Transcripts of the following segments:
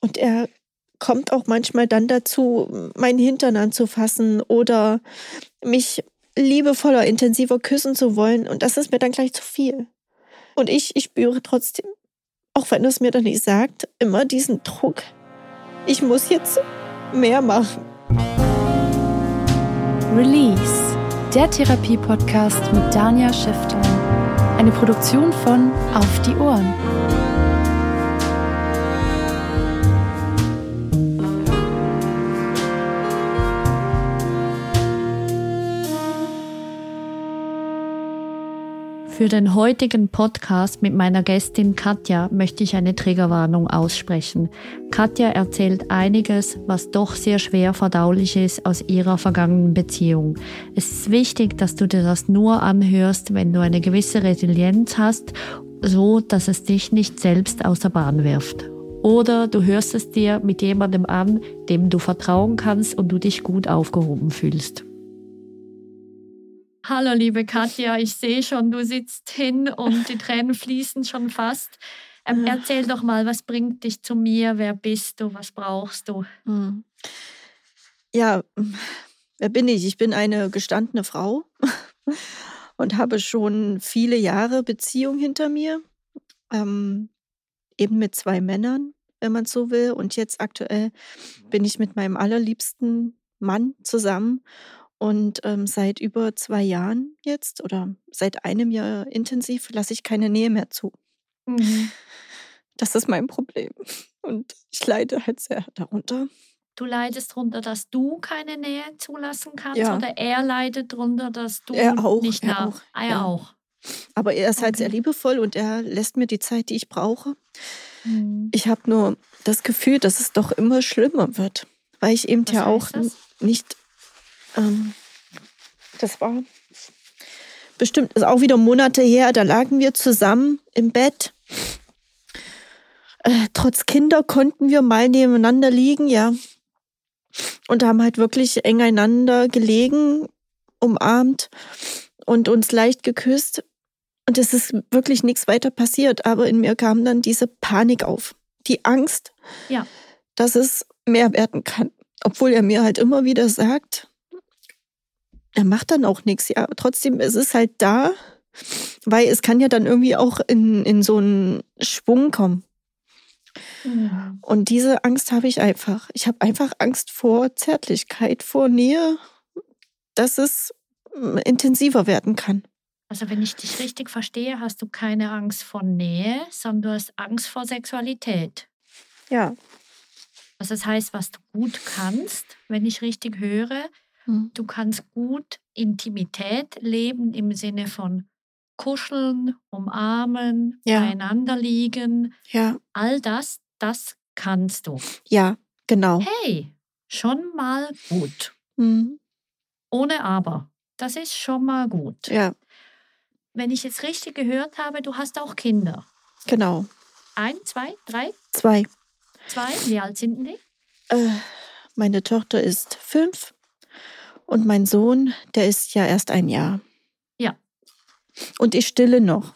Und er kommt auch manchmal dann dazu, meinen Hintern anzufassen oder mich liebevoller, intensiver küssen zu wollen. Und das ist mir dann gleich zu viel. Und ich, ich spüre trotzdem, auch wenn er es mir dann nicht sagt, immer diesen Druck. Ich muss jetzt mehr machen. Release, der Therapie-Podcast mit Dania Schäfter. Eine Produktion von Auf die Ohren. Für den heutigen Podcast mit meiner Gästin Katja möchte ich eine Triggerwarnung aussprechen. Katja erzählt einiges, was doch sehr schwer verdaulich ist aus ihrer vergangenen Beziehung. Es ist wichtig, dass du dir das nur anhörst, wenn du eine gewisse Resilienz hast, so dass es dich nicht selbst aus der Bahn wirft. Oder du hörst es dir mit jemandem an, dem du vertrauen kannst und du dich gut aufgehoben fühlst. Hallo, liebe Katja, ich sehe schon, du sitzt hin und die Tränen fließen schon fast. Ähm, erzähl doch mal, was bringt dich zu mir? Wer bist du? Was brauchst du? Hm. Ja, wer bin ich? Ich bin eine gestandene Frau und habe schon viele Jahre Beziehung hinter mir. Ähm, eben mit zwei Männern, wenn man so will. Und jetzt aktuell bin ich mit meinem allerliebsten Mann zusammen und ähm, seit über zwei Jahren jetzt oder seit einem Jahr intensiv lasse ich keine Nähe mehr zu. Mhm. Das ist mein Problem. Und ich leide halt sehr darunter. Du leidest darunter, dass du keine Nähe zulassen kannst ja. oder er leidet darunter, dass du er auch, nicht er Auch. Ah, er ja. auch. Aber er ist halt okay. sehr liebevoll und er lässt mir die Zeit, die ich brauche. Mhm. Ich habe nur das Gefühl, dass es doch immer schlimmer wird, weil ich eben Was ja auch das? nicht ähm, das war bestimmt, ist auch wieder Monate her, da lagen wir zusammen im Bett. Äh, trotz Kinder konnten wir mal nebeneinander liegen, ja. Und haben halt wirklich eng einander gelegen, umarmt und uns leicht geküsst. Und es ist wirklich nichts weiter passiert. Aber in mir kam dann diese Panik auf. Die Angst, ja. dass es mehr werden kann. Obwohl er mir halt immer wieder sagt, er macht dann auch nichts. Ja, trotzdem, es ist halt da, weil es kann ja dann irgendwie auch in, in so einen Schwung kommen. Mhm. Und diese Angst habe ich einfach. Ich habe einfach Angst vor Zärtlichkeit, vor Nähe, dass es hm, intensiver werden kann. Also wenn ich dich richtig verstehe, hast du keine Angst vor Nähe, sondern du hast Angst vor Sexualität. Ja. Also das heißt, was du gut kannst, wenn ich richtig höre, Mhm. Du kannst gut Intimität leben im Sinne von kuscheln, umarmen, ja. beieinander liegen. Ja. All das, das kannst du. Ja, genau. Hey, schon mal gut. Mhm. Ohne aber. Das ist schon mal gut. Ja. Wenn ich jetzt richtig gehört habe, du hast auch Kinder. Genau. Ein, zwei, drei? Zwei. Zwei? Wie alt sind die? Äh, meine Tochter ist fünf und mein Sohn, der ist ja erst ein Jahr. Ja. Und ich stille noch.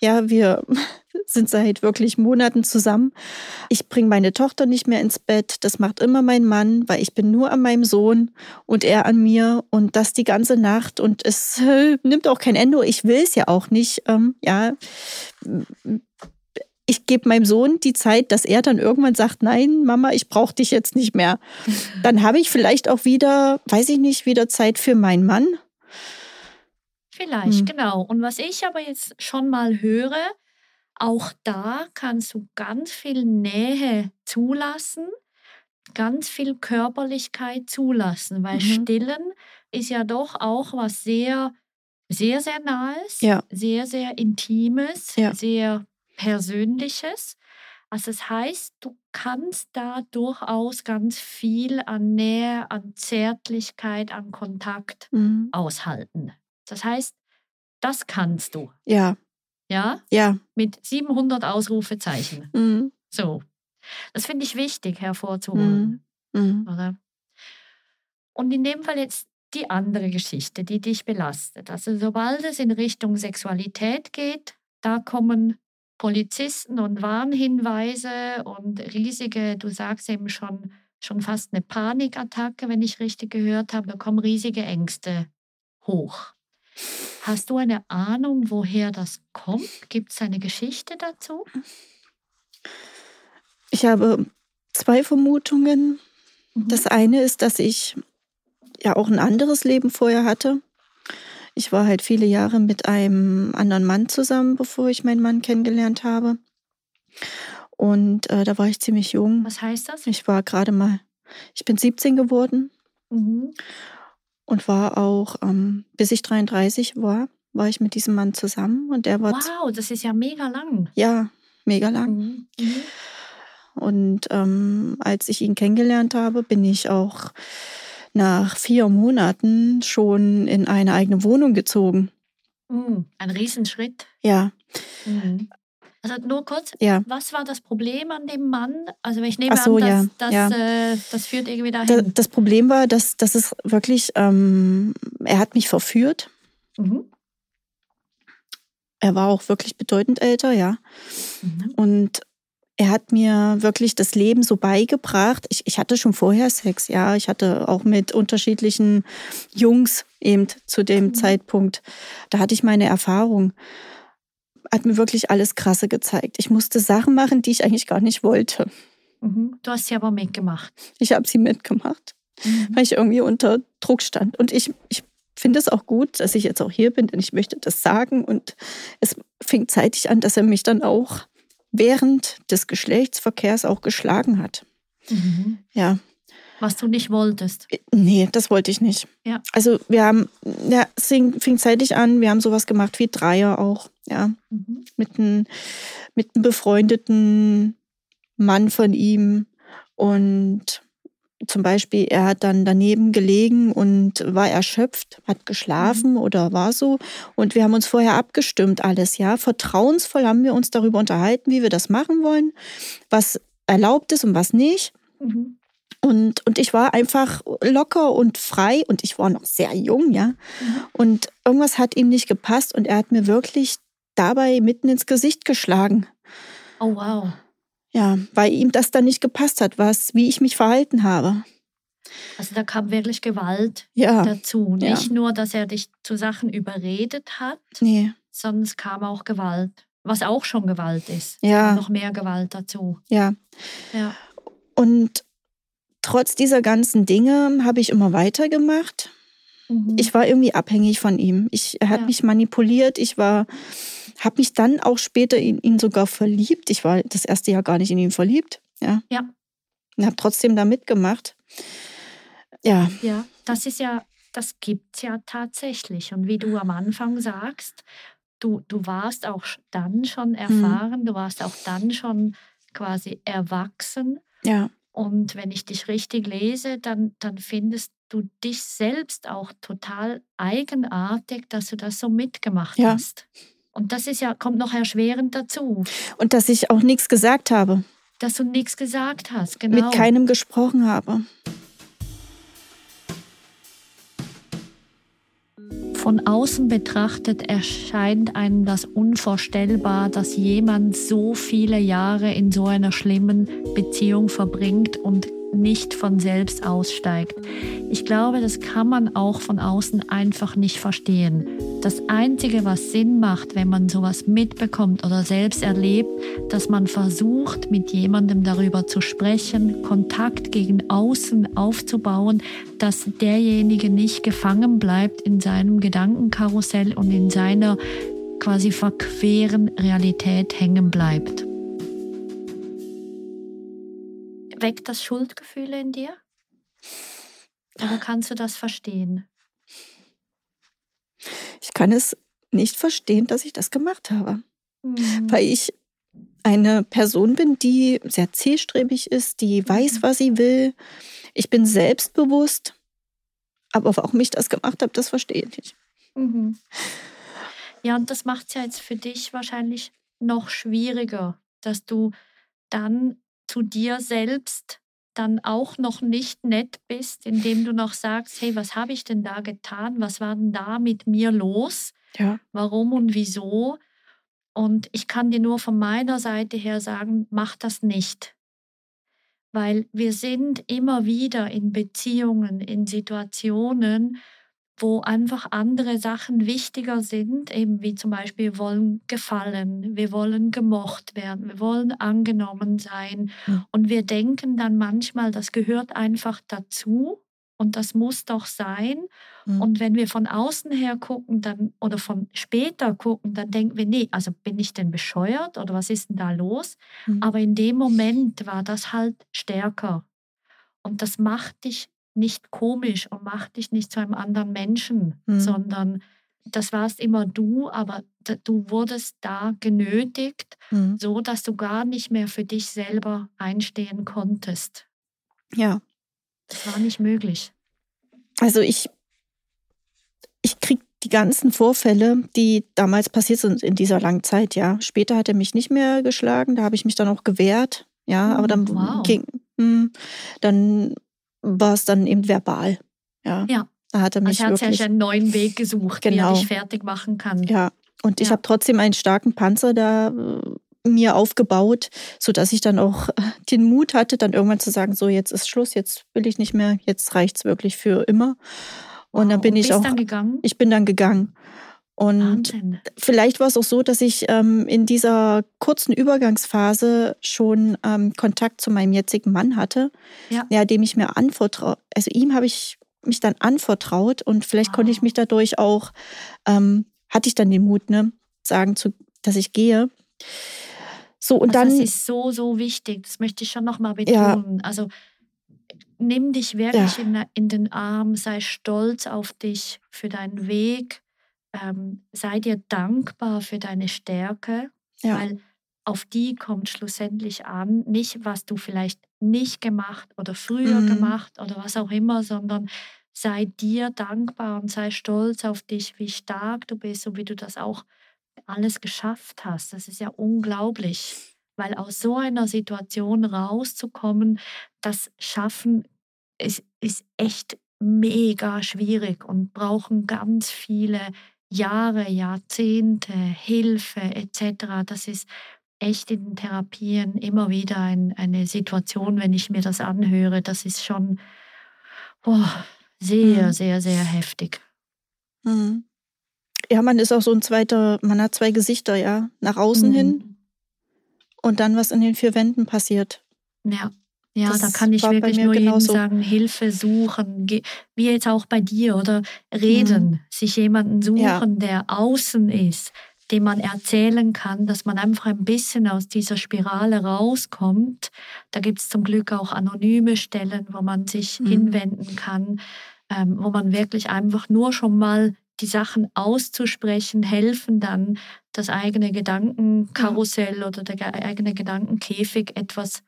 Ja, wir sind seit wirklich Monaten zusammen. Ich bringe meine Tochter nicht mehr ins Bett. Das macht immer mein Mann, weil ich bin nur an meinem Sohn und er an mir und das die ganze Nacht. Und es nimmt auch kein Ende. Ich will es ja auch nicht. Ähm, ja, ich gebe meinem Sohn die Zeit, dass er dann irgendwann sagt, nein, Mama, ich brauche dich jetzt nicht mehr. Dann habe ich vielleicht auch wieder, weiß ich nicht, wieder Zeit für meinen Mann. Vielleicht, hm. genau. Und was ich aber jetzt schon mal höre, auch da kannst du ganz viel Nähe zulassen, ganz viel Körperlichkeit zulassen, weil mhm. Stillen ist ja doch auch was sehr, sehr, sehr Nahes, ja. sehr, sehr Intimes, ja. sehr Persönliches. Also das heißt, du kannst da durchaus ganz viel an Nähe, an Zärtlichkeit, an Kontakt Mhm. aushalten. Das heißt, das kannst du, Ja, ja, ja. mit 700 Ausrufezeichen. Mhm. So, das finde ich wichtig hervorzuholen, Mhm. oder? Und in dem Fall jetzt die andere Geschichte, die dich belastet. Also sobald es in Richtung Sexualität geht, da kommen Polizisten und Warnhinweise und riesige, du sagst eben schon, schon fast eine Panikattacke, wenn ich richtig gehört habe, da kommen riesige Ängste hoch. Hast du eine Ahnung, woher das kommt? Gibt es eine Geschichte dazu? Ich habe zwei Vermutungen. Mhm. Das eine ist, dass ich ja auch ein anderes Leben vorher hatte. Ich war halt viele Jahre mit einem anderen Mann zusammen, bevor ich meinen Mann kennengelernt habe. Und äh, da war ich ziemlich jung. Was heißt das? Ich war gerade mal, ich bin 17 geworden Mhm. und war auch, ähm, bis ich 33 war, war ich mit diesem Mann zusammen und der war, Wow, das ist ja mega lang. ja, mega lang. Mhm. Mhm. Und ähm, als ich ihn kennengelernt habe, bin ich auch nach vier Monaten schon in eine eigene Wohnung gezogen. Mhm. Ein Riesenschritt. Ja, Mhm. Also nur kurz, ja. was war das Problem an dem Mann? Also ich nehme so, an, dass, ja, das, ja. Äh, das führt irgendwie Da, dahin. das Problem war, dass, dass es wirklich, ähm, er hat mich verführt. Mhm. Er war auch wirklich bedeutend älter, ja. Mhm. Und er hat mir wirklich das Leben so beigebracht. Ich, ich hatte schon vorher Sex, ja. Ich hatte auch mit unterschiedlichen Jungs eben zu dem Mhm. Zeitpunkt. Da hatte ich meine Erfahrung. Hat mir wirklich alles Krasse gezeigt. Ich musste Sachen machen, die ich eigentlich gar nicht wollte. Mhm. Du hast sie aber mitgemacht. Ich habe sie mitgemacht, Mhm. weil ich irgendwie unter Druck stand. Und ich, ich finde es auch gut, dass ich jetzt auch hier bin, denn ich möchte das sagen. Und es fing zeitig an, dass er mich dann auch während des Geschlechtsverkehrs auch geschlagen hat. Mhm. Ja, Was du nicht wolltest. nee, das wollte ich nicht. Ja. Also wir haben, ja, es fing, fing zeitig an, wir haben sowas gemacht wie Dreier auch, ja, Mhm. mit einem mit einem befreundeten Mann von ihm. Und zum Beispiel, er hat dann daneben gelegen und war erschöpft, hat geschlafen oder war so. Und wir haben uns vorher abgestimmt, alles, ja. Vertrauensvoll haben wir uns darüber unterhalten, wie wir das machen wollen, was erlaubt ist und was nicht. Mhm. Und, und ich war einfach locker und frei und ich war noch sehr jung, ja. Mhm. Und irgendwas hat ihm nicht gepasst und er hat mir wirklich dabei mitten ins Gesicht geschlagen. Oh wow. Ja, weil ihm das dann nicht gepasst hat, was, wie ich mich verhalten habe. Also da kam wirklich Gewalt Ja, dazu. Ja. Nicht nur, dass er dich zu Sachen überredet hat, nee, sondern es kam auch Gewalt. Was auch schon Gewalt ist. Ja. Noch mehr Gewalt dazu. ja. Ja. Und trotz dieser ganzen Dinge habe ich immer weitergemacht. Mhm. Ich war irgendwie abhängig von ihm. Ich, er hat Ja. mich manipuliert. Ich war, habe mich dann auch später in ihn sogar verliebt. Ich war das erste Jahr gar nicht in ihn verliebt. Ja. Ja. Und habe trotzdem da mitgemacht. Ja, Ja, das ist ja, das gibt's ja tatsächlich. Und wie du am Anfang sagst, du, du warst auch dann schon erfahren, du warst auch dann schon quasi erwachsen. ja, Und wenn ich dich richtig lese, dann, dann findest du dich selbst auch total eigenartig, dass du das so mitgemacht Ja. hast. Und das ist ja, kommt noch erschwerend dazu, und dass ich auch nichts gesagt habe, dass du nichts gesagt hast. Genau. mit keinem gesprochen habe. Von außen betrachtet erscheint einem das unvorstellbar, dass jemand so viele Jahre in so einer schlimmen Beziehung verbringt und nicht von selbst aussteigt. Ich glaube, das kann man auch von außen einfach nicht verstehen. Das Einzige, was Sinn macht, wenn man sowas mitbekommt oder selbst erlebt, dass man versucht, mit jemandem darüber zu sprechen, Kontakt gegen außen aufzubauen, dass derjenige nicht gefangen bleibt in seinem Gedankenkarussell und in seiner quasi verqueren Realität hängen bleibt. Weckt das Schuldgefühle in dir? Oder kannst du das verstehen? Ich kann es nicht verstehen, dass ich das gemacht habe. Mhm. Weil ich eine Person bin, die sehr zielstrebig ist, die weiß, Mhm. was sie will. Ich bin selbstbewusst. Aber warum ich das gemacht habe, das verstehe ich nicht. Mhm. Ja, und das macht es ja jetzt für dich wahrscheinlich noch schwieriger, dass du dann zu dir selbst dann auch noch nicht nett bist, indem du noch sagst, hey, was habe ich denn da getan? Was war denn da mit mir los? Ja. Warum und wieso? Und ich kann dir nur von meiner Seite her sagen, mach das nicht. Weil wir sind immer wieder in Beziehungen, in Situationen, wo einfach andere Sachen wichtiger sind, eben wie zum Beispiel wir wollen gefallen, wir wollen gemocht werden, wir wollen angenommen sein. Mhm. Und wir denken dann manchmal, das gehört einfach dazu und das muss doch sein. Mhm. Und wenn wir von außen her gucken dann, oder von später gucken, dann denken wir, nee, also bin ich denn bescheuert oder was ist denn da los? Mhm. Aber in dem Moment war das halt stärker. Und das macht dich nicht komisch und macht dich nicht zu einem anderen Menschen, Mhm. sondern das warst immer du, aber du wurdest da genötigt, Mhm. so dass du gar nicht mehr für dich selber einstehen konntest. Ja. Das war nicht möglich. Also ich, ich kriege die ganzen Vorfälle, die damals passiert sind in dieser langen Zeit, ja. Später hat er mich nicht mehr geschlagen, da habe ich mich dann auch gewehrt, ja, aber dann Hm, wow. ging, hm, dann war es dann eben verbal, ja. Ja. Da hat er mich Also er hat wirklich, sich einen neuen Weg gesucht, wie er Genau. dich fertig machen kann. ja. Und ich Ja. habe trotzdem einen starken Panzer da äh, mir aufgebaut, sodass ich dann auch äh, den Mut hatte, dann irgendwann zu sagen, so jetzt ist Schluss, jetzt will ich nicht mehr, jetzt reicht's wirklich für immer. Und dann Wow. bin ich bist auch, dann gegangen. ich bin dann gegangen. Und Wahnsinn. vielleicht war es auch so, dass ich ähm, in dieser kurzen Übergangsphase schon ähm, Kontakt zu meinem jetzigen Mann hatte, Ja. dem ich mir anvertraut, also ihm habe ich mich dann anvertraut und vielleicht konnte ich Wow. mich dadurch auch, ähm, hatte ich dann den Mut, ne, sagen zu, dass ich gehe. So und also dann, das ist so, so wichtig. Das möchte ich schon nochmal Ja. betonen. Also nimm dich wirklich Ja. in, in den Arm, sei stolz auf dich für deinen Weg, ähm, sei dir dankbar für deine Stärke, ja, weil auf die kommt schlussendlich an, nicht was du vielleicht nicht gemacht oder früher Mhm. gemacht oder was auch immer, sondern sei dir dankbar und sei stolz auf dich, wie stark du bist und wie du das auch alles geschafft hast. Das ist ja unglaublich, weil aus so einer Situation rauszukommen, das Schaffen ist, ist echt mega schwierig und brauchen ganz viele Jahre, Jahrzehnte, Hilfe etc. Das ist echt in den Therapien immer wieder ein, eine Situation, wenn ich mir das anhöre, das ist schon boah, sehr, Mhm. sehr, sehr heftig. Mhm. ja, man ist auch so ein zweiter, man hat zwei Gesichter, ja, nach außen hin Mhm. und dann, was in den vier Wänden passiert. Ja, ja, da Das kann ich wirklich nur jedem sagen, Hilfe suchen, wie jetzt auch bei dir oder reden, sich jemanden suchen, Mhm. Ja. der außen ist, dem man erzählen kann, dass man einfach ein bisschen aus dieser Spirale rauskommt. Da gibt es zum Glück auch anonyme Stellen, wo man sich Mhm. hinwenden kann, ähm, wo man wirklich einfach nur schon mal die Sachen auszusprechen, helfen dann, das eigene Gedankenkarussell oder der ge- eigene Gedankenkäfig etwas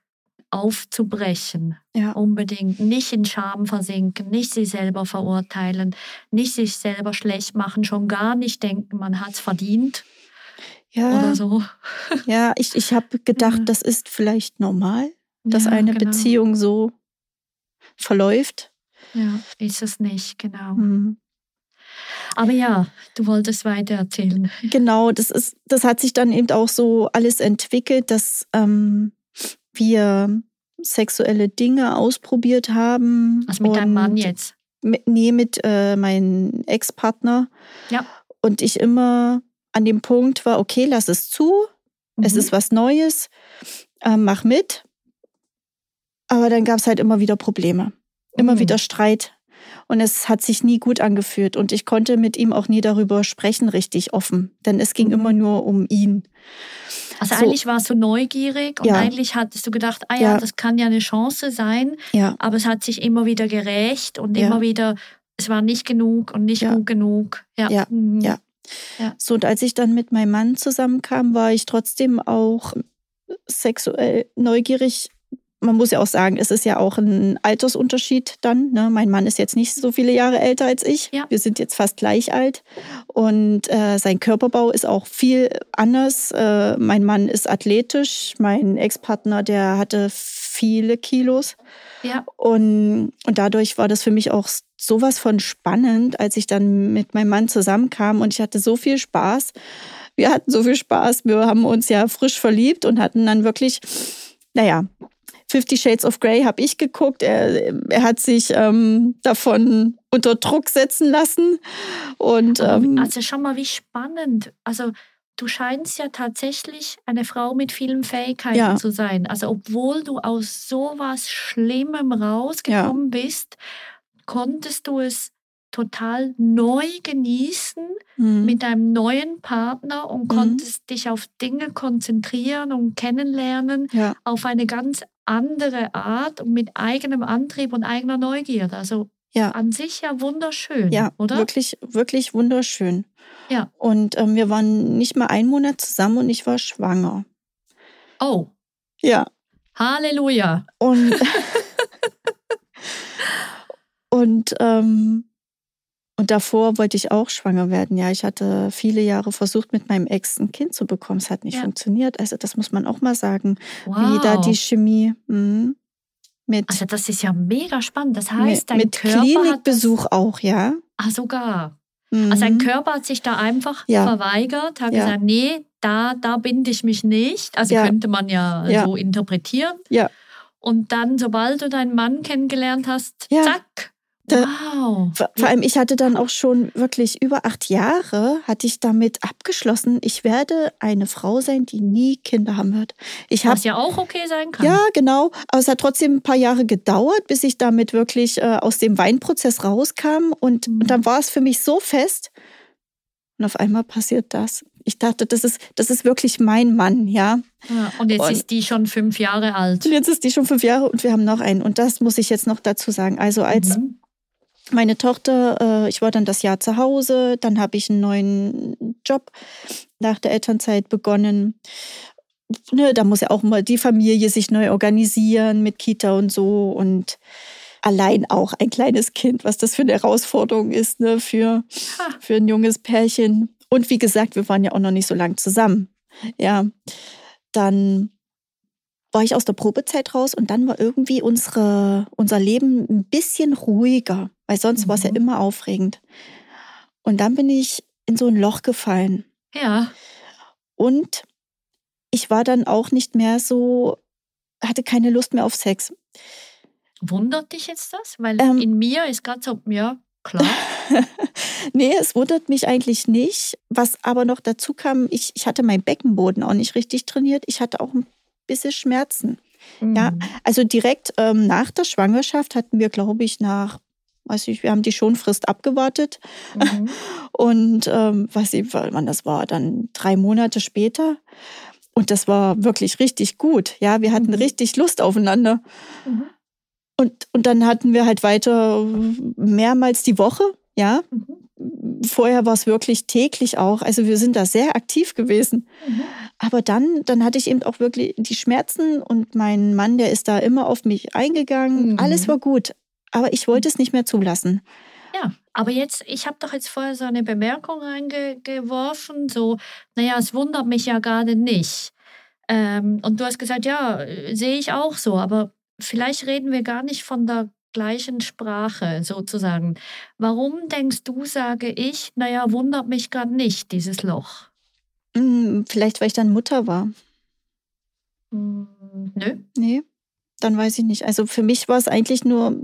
aufzubrechen. Ja, Unbedingt nicht in Scham versinken, nicht sich selber verurteilen, nicht sich selber schlecht machen, schon gar nicht denken, man hat es verdient ja, oder so. ja. Ich, ich habe gedacht, Ja. das ist vielleicht normal, dass Ja, eine genau. Beziehung so verläuft. Ja, ist es nicht, genau. Mhm. Aber ja, du wolltest weiter erzählen. Genau, das ist, das hat sich dann eben auch so alles entwickelt, dass ähm, wir sexuelle Dinge ausprobiert haben. Also mit deinem Mann jetzt. Mit, nee, mit äh, meinem Ex-Partner. Ja. Und ich immer an dem Punkt war, okay, lass es zu, es Mhm. ist was Neues, äh, mach mit. Aber dann gab es halt immer wieder Probleme, immer Mhm. wieder Streit. Und es hat sich nie gut angefühlt. Und ich konnte mit ihm auch nie darüber sprechen, richtig offen. Denn es ging Mhm. immer nur um ihn. Also so- eigentlich warst du neugierig und Ja. eigentlich hattest du gedacht, ah ja, Ja. das kann ja eine Chance sein, Ja, aber es hat sich immer wieder gerächt und immer wieder, es war nicht genug und nicht gut genug. Ja. Ja. Mhm. Ja. so und als ich dann mit meinem Mann zusammenkam, war ich trotzdem auch sexuell neugierig. Man muss ja auch sagen, es ist ja auch ein Altersunterschied dann. Ne? Mein Mann ist jetzt nicht so viele Jahre älter als ich. Ja. Wir sind jetzt fast gleich alt. Und äh, sein Körperbau ist auch viel anders. Äh, mein Mann ist athletisch. Mein Ex-Partner, der hatte viele Kilos. Ja. Und, und dadurch war das für mich auch sowas von spannend, als ich dann mit meinem Mann zusammenkam und ich hatte so viel Spaß. Wir hatten so viel Spaß. Wir haben uns ja frisch verliebt und hatten dann wirklich, naja, Fifty Shades of Grey habe ich geguckt. Er, er hat sich ähm, davon unter Druck setzen lassen. Und, ähm, also schau mal, wie spannend. Also du scheinst ja tatsächlich eine Frau mit vielen Fähigkeiten Ja. zu sein. Also obwohl du aus sowas Schlimmem rausgekommen bist, konntest du es total neu genießen hm, mit deinem neuen Partner und konntest dich auf Dinge konzentrieren und kennenlernen ja, auf eine ganz andere Art und mit eigenem Antrieb und eigener Neugierde. Also ja. an sich ja wunderschön, Ja, oder? wirklich, wirklich wunderschön. Ja. Und ähm, wir waren nicht mal einen Monat zusammen und ich war schwanger. Oh, Ja. Halleluja. Und, und, ähm, und davor wollte ich auch schwanger werden. Ja, ich hatte viele Jahre versucht, mit meinem Ex ein Kind zu bekommen. Es hat nicht Ja. funktioniert. Also das muss man auch mal sagen. Wow. Wie da die Chemie mhm, mit, also das ist ja mega spannend. Das heißt, dein mit Körper Klinikbesuch auch, ja. das, ah, sogar. Mhm. Also dein Körper hat sich da einfach Ja. verweigert, hat Ja. gesagt, nee, da, da binde ich mich nicht. Also könnte man ja, so interpretieren. Ja. Und dann, sobald du deinen Mann kennengelernt hast, zack. Da- wow. Vor, vor allem, ich hatte dann auch schon wirklich über acht Jahre, hatte ich damit abgeschlossen, ich werde eine Frau sein, die nie Kinder haben wird. Ich Was ja auch okay sein kann. Ja, genau. Aber es hat trotzdem ein paar Jahre gedauert, bis ich damit wirklich äh, aus dem Weinprozess rauskam. Und, Mhm. und dann war es für mich so fest. Und auf einmal passiert das. Ich dachte, das ist, das ist wirklich mein Mann, ja. Ja, und jetzt Und- ist die schon fünf Jahre alt. Jetzt ist die schon fünf Jahre und wir haben noch einen. Und das muss ich jetzt noch dazu sagen. Also als Mhm. Meine Tochter, äh, ich war dann das Jahr zu Hause, dann habe ich einen neuen Job nach der Elternzeit begonnen. Ne, da muss ja auch mal die Familie sich neu organisieren mit Kita und so und allein auch ein kleines Kind, was das für eine Herausforderung ist ne, für, Ha. für ein junges Pärchen. Und wie gesagt, wir waren ja auch noch nicht so lang zusammen. Ja, dann war ich aus der Probezeit raus und dann war irgendwie unsere, unser Leben ein bisschen ruhiger, weil sonst war es ja Mhm. immer aufregend. Und dann bin ich in so ein Loch gefallen. Ja. Und ich war dann auch nicht mehr so, hatte keine Lust mehr auf Sex. Wundert dich jetzt das? Weil Ähm. in mir ist gerade so, ja, klar. nee, es wundert mich eigentlich nicht. Was aber noch dazu kam, ich, ich hatte meinen Beckenboden auch nicht richtig trainiert. Ich hatte auch ein bisschen Schmerzen. Ja, Mhm. Also direkt ähm, nach der Schwangerschaft hatten wir, glaube ich, nach, weiß ich, wir haben die Schonfrist abgewartet. Mhm. Und ähm, weiß ich, wann das war, dann drei Monate später. Und das war wirklich richtig gut. Ja, wir hatten Mhm. richtig Lust aufeinander. Mhm. Und, und dann hatten wir halt weiter mehrmals die Woche. Ja, Mhm. vorher war es wirklich täglich auch. Also wir sind da sehr aktiv gewesen. Mhm. Aber dann, dann hatte ich eben auch wirklich die Schmerzen und mein Mann, der ist da immer auf mich eingegangen. Mhm. Alles war gut. Aber ich wollte es nicht mehr zulassen. Ja, aber jetzt, ich habe doch jetzt vorher so eine Bemerkung reingeworfen, so, naja, es wundert mich ja gerade nicht. Ähm, und du hast gesagt, ja, sehe ich auch so, aber vielleicht reden wir gar nicht von der gleichen Sprache sozusagen. Warum denkst du, sage ich, naja, wundert mich gerade nicht, dieses Loch? Hm, Vielleicht, weil ich dann Mutter war. Hm, nö. Nee, dann weiß ich nicht. Also für mich war es eigentlich nur,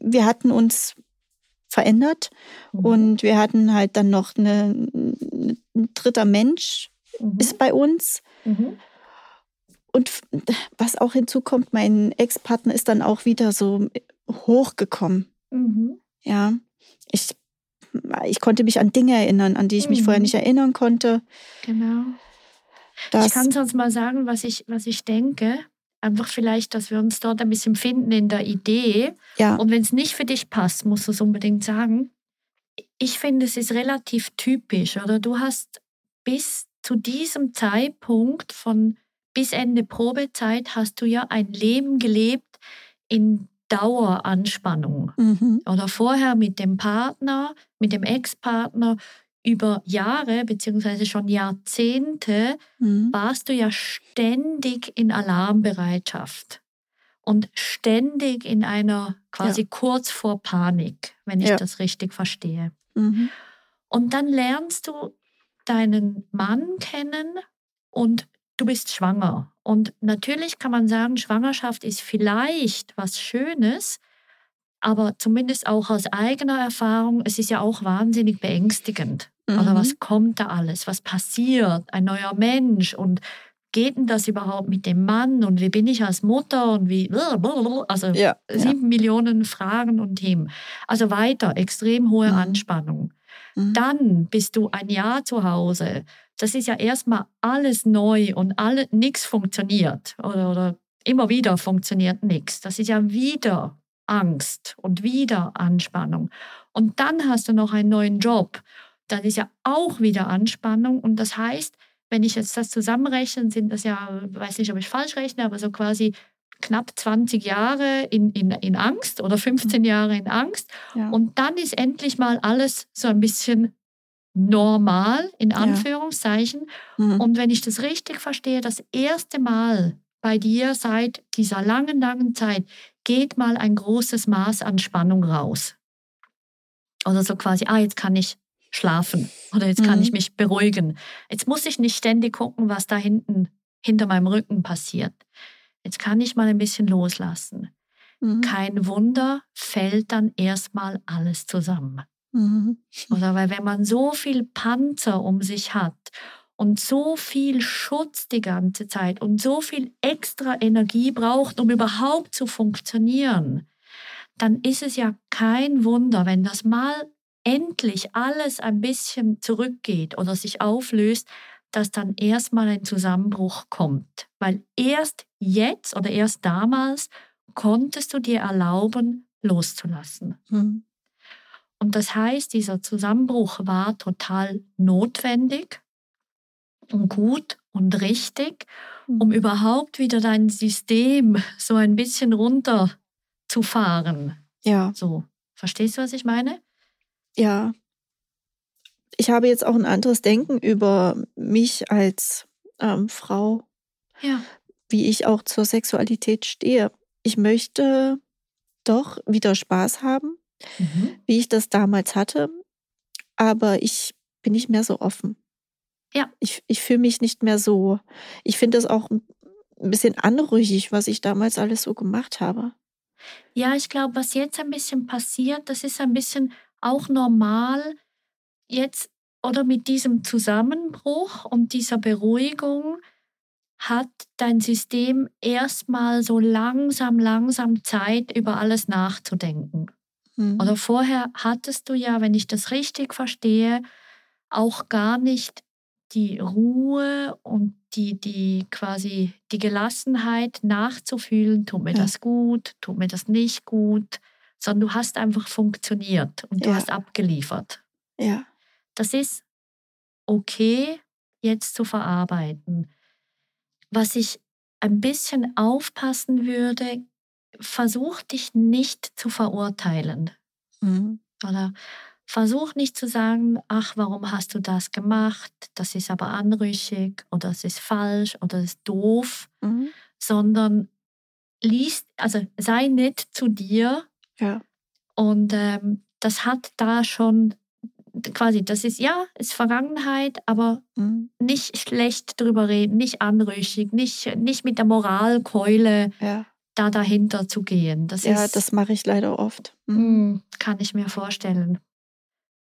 wir hatten uns verändert Mhm. und wir hatten halt dann noch eine, ein dritter Mensch Mhm. ist bei uns. Mhm. Und was auch hinzukommt, mein Ex-Partner ist dann auch wieder so hochgekommen. Mhm. Ja, ich, ich konnte mich an Dinge erinnern, an die ich mich Mhm. vorher nicht erinnern konnte. Genau. Das, Ich kann sonst mal sagen, was ich, was ich denke. Einfach vielleicht, dass wir uns dort ein bisschen finden in der Idee. ja, Und wenn es nicht für dich passt, musst du es unbedingt sagen. Ich finde, es ist relativ typisch, oder? Du hast bis zu diesem Zeitpunkt von bis Ende Probezeit hast du ja ein Leben gelebt in Daueranspannung. Mhm. Oder vorher mit dem Partner, mit dem Ex-Partner über Jahre beziehungsweise schon Jahrzehnte Mhm. warst du ja ständig in Alarmbereitschaft und ständig in einer quasi kurz vor Panik, wenn ich Ja. das richtig verstehe. Mhm. Und dann lernst du deinen Mann kennen und du bist schwanger. Und natürlich kann man sagen, Schwangerschaft ist vielleicht was Schönes, aber zumindest auch aus eigener Erfahrung, es ist ja auch wahnsinnig beängstigend. Oder Mhm. was kommt da alles? Was passiert? Ein neuer Mensch und geht denn das überhaupt mit dem Mann und wie bin ich als Mutter und wie, also Ja, ja. sieben Millionen Fragen und Themen. Also weiter, extrem hohe Mhm. Anspannung. Mhm. Dann bist du ein Jahr zu Hause. Das ist ja erstmal alles neu und alle, nichts funktioniert oder, oder immer wieder funktioniert nichts. Das ist ja wieder Angst und wieder Anspannung. Und dann hast du noch einen neuen Job. Dann ist ja auch wieder Anspannung. Und das heißt, wenn ich jetzt das zusammenrechne, sind das ja, weiß nicht, ob ich falsch rechne, aber so quasi knapp 20 Jahre in, in, in Angst oder 15 Jahre in Angst. ja. Und dann ist endlich mal alles so ein bisschen normal, in Anführungszeichen. Mhm. Und wenn ich das richtig verstehe, das erste Mal bei dir seit dieser langen, langen Zeit geht mal ein großes Maß an Spannung raus. Oder so quasi, ah, jetzt kann ich schlafen oder jetzt kann Mhm. ich mich beruhigen. Jetzt muss ich nicht ständig gucken, was da hinten hinter meinem Rücken passiert. Jetzt kann ich mal ein bisschen loslassen. Mhm. Kein Wunder, fällt dann erstmal alles zusammen. Mhm. Oder weil wenn man so viel Panzer um sich hat und so viel Schutz die ganze Zeit und so viel extra Energie braucht, um überhaupt zu funktionieren, dann ist es ja kein Wunder, wenn das mal endlich alles ein bisschen zurückgeht oder sich auflöst, dass dann erstmal ein Zusammenbruch kommt. Weil erst jetzt oder erst damals konntest du dir erlauben, loszulassen. Mhm. Und das heißt, dieser Zusammenbruch war total notwendig und gut und richtig, um Mhm. überhaupt wieder dein System so ein bisschen runterzufahren. Ja, So, verstehst du, was ich meine? ja. Ich habe jetzt auch ein anderes Denken über mich als ähm, Frau, Ja. wie ich auch zur Sexualität stehe. Ich möchte doch wieder Spaß haben, Mhm. wie ich das damals hatte, aber ich bin nicht mehr so offen. Ja. Ich, ich fühle mich nicht mehr so. Ich finde es auch ein ein bisschen anrüchig, was ich damals alles so gemacht habe. Ja, ich glaube, was jetzt ein bisschen passiert, das ist ein bisschen auch normal jetzt oder mit diesem Zusammenbruch und dieser Beruhigung hat dein System erstmal so langsam, langsam Zeit, über alles nachzudenken. Mhm. Oder vorher hattest du ja, wenn ich das richtig verstehe, auch gar nicht die Ruhe und die, die quasi die Gelassenheit nachzufühlen, tut mir Ja. das gut, tut mir das nicht gut, sondern du hast einfach funktioniert und du Ja. hast abgeliefert. Ja. Das ist okay, jetzt zu verarbeiten. Was ich ein bisschen aufpassen würde, versuch dich nicht zu verurteilen. Mhm. Oder versuch nicht zu sagen, ach, warum hast du das gemacht? Das ist aber anrüchig oder das ist falsch oder das ist doof, Mhm. sondern liest, also sei nett zu dir Ja. und ähm, das hat da schon quasi, das ist ja, ist Vergangenheit, aber Mhm. nicht schlecht drüber reden, nicht anrüchig, nicht, nicht mit der Moralkeule Ja. da dahinter zu gehen. Das Ja, ist, das mache ich leider oft. Mhm. Mm, kann ich mir vorstellen.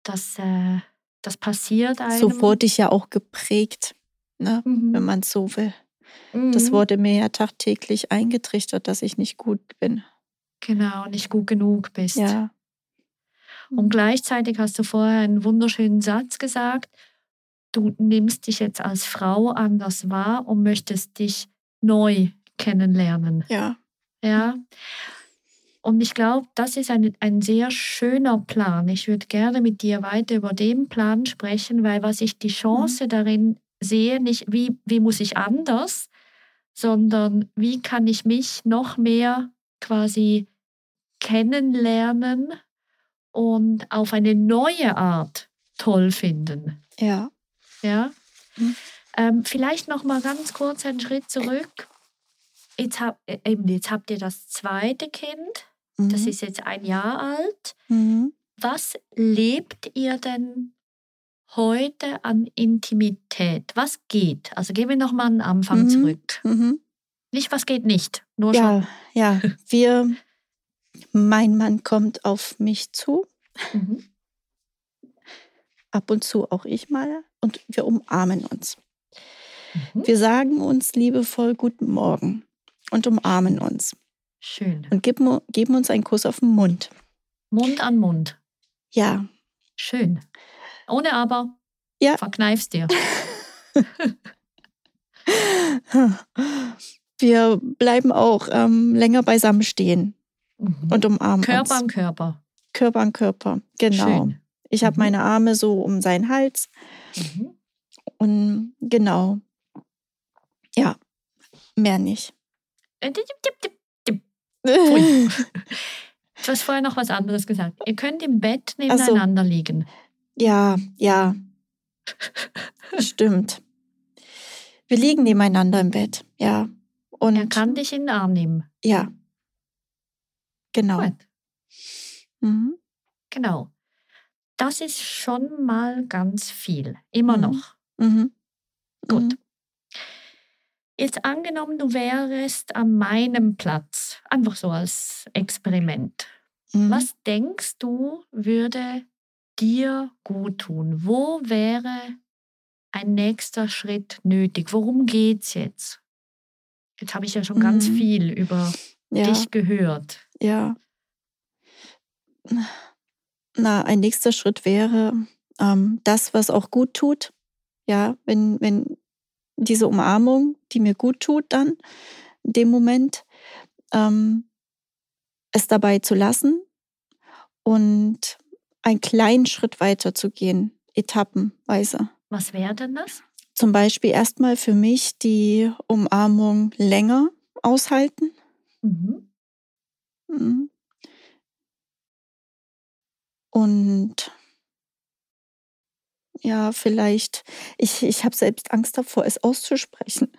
Das, äh, das passiert einem. So wurde ich ja auch geprägt, ne? Mhm. wenn man so will. Das Mhm. wurde mir ja tagtäglich eingetrichtert, dass ich nicht gut bin. Genau, nicht gut genug bist. Ja. Und gleichzeitig hast du vorher einen wunderschönen Satz gesagt. Du nimmst dich jetzt als Frau anders wahr und möchtest dich neu kennenlernen. Ja. Ja. Und ich glaube, das ist ein, ein sehr schöner Plan. Ich würde gerne mit dir weiter über den Plan sprechen, weil was ich die Chance darin sehe, nicht wie, wie muss ich anders, sondern wie kann ich mich noch mehr quasi kennenlernen und auf eine neue Art toll finden. Ja. Ja. Mhm. Ähm, vielleicht noch mal ganz kurz einen Schritt zurück. Jetzt, hab, äh, eben, jetzt habt ihr das zweite Kind. Das Mhm. ist jetzt ein Jahr alt. Mhm. Was lebt ihr denn heute an Intimität? Was geht? Also gehen wir noch mal an den Anfang Mhm. zurück. Mhm. Nicht, was geht nicht. Nur schon. Ja, ja. Wir, mein Mann kommt auf mich zu, Mhm. ab und zu auch ich mal, und wir umarmen uns. Wir sagen uns liebevoll Guten Morgen und umarmen uns Schön. und geben, geben uns einen Kuss auf den Mund. Mund an Mund. Ja, Schön. Ohne aber. Ja. Verkneifst dir. wir bleiben auch ähm, länger beisammen stehen Mhm. und umarmen Körper uns. an Körper. Körper an Körper, genau. Schön. Ich habe Mhm. meine Arme so um seinen Hals Mhm. und genau. Ja, mehr nicht. Äh, dip, dip, dip, dip. Pfui. Du hast vorher noch was anderes gesagt. Ihr könnt im Bett Ach so. nebeneinander liegen. Ja, ja. Stimmt. Wir liegen nebeneinander im Bett, ja. Und Er kann dich in den Arm nehmen. ja. Genau. Mhm. Genau. Das ist schon mal ganz viel. Immer Mhm. noch. Mhm. Gut. Jetzt angenommen, du wärst an meinem Platz. Einfach so als Experiment. Mhm. Was denkst du, würde dir gut tun? Wo wäre ein nächster Schritt nötig? Worum geht's jetzt? Jetzt habe ich ja schon ganz Mhm. viel über Ja, dich gehört. ja. Na, ein nächster Schritt wäre ähm, das, was auch gut tut. Ja, wenn, wenn diese Umarmung, die mir gut tut, dann in dem Moment, ähm, es dabei zu lassen und einen kleinen Schritt weiter zu gehen, etappenweise. Was wäre denn das? Zum Beispiel erstmal für mich die Umarmung länger aushalten. Mhm. Mhm. Und ja, vielleicht, ich, ich habe selbst Angst davor, es auszusprechen.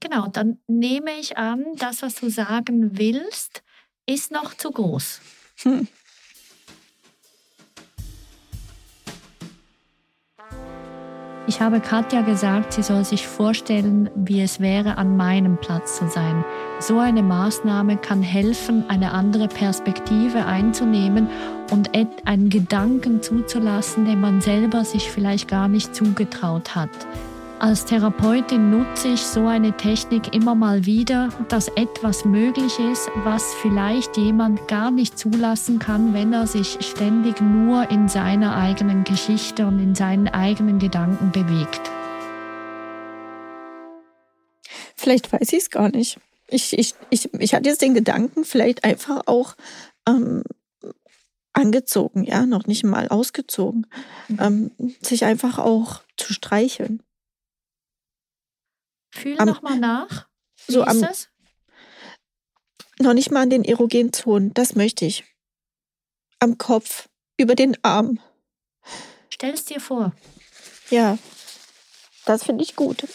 Genau, dann nehme ich an, das, was du sagen willst, ist noch zu groß. Hm. Ich habe Katja gesagt, sie soll sich vorstellen, wie es wäre, an meinem Platz zu sein. So eine Maßnahme kann helfen, eine andere Perspektive einzunehmen und einen Gedanken zuzulassen, den man selber sich vielleicht gar nicht zugetraut hat. Als Therapeutin nutze ich so eine Technik immer mal wieder, dass etwas möglich ist, was vielleicht jemand gar nicht zulassen kann, wenn er sich ständig nur in seiner eigenen Geschichte und in seinen eigenen Gedanken bewegt. Vielleicht weiß ich es gar nicht. Ich, ich, ich, ich hatte jetzt den Gedanken, vielleicht einfach auch ähm, angezogen, ja, noch nicht mal ausgezogen, ähm, sich einfach auch zu streicheln. Fühl Am- noch mal nach. Wie So ist am- es? Noch nicht mal an den erogenen Zonen, das möchte ich. Am Kopf, über den Arm. Stell es dir vor. Ja, das finde ich gut.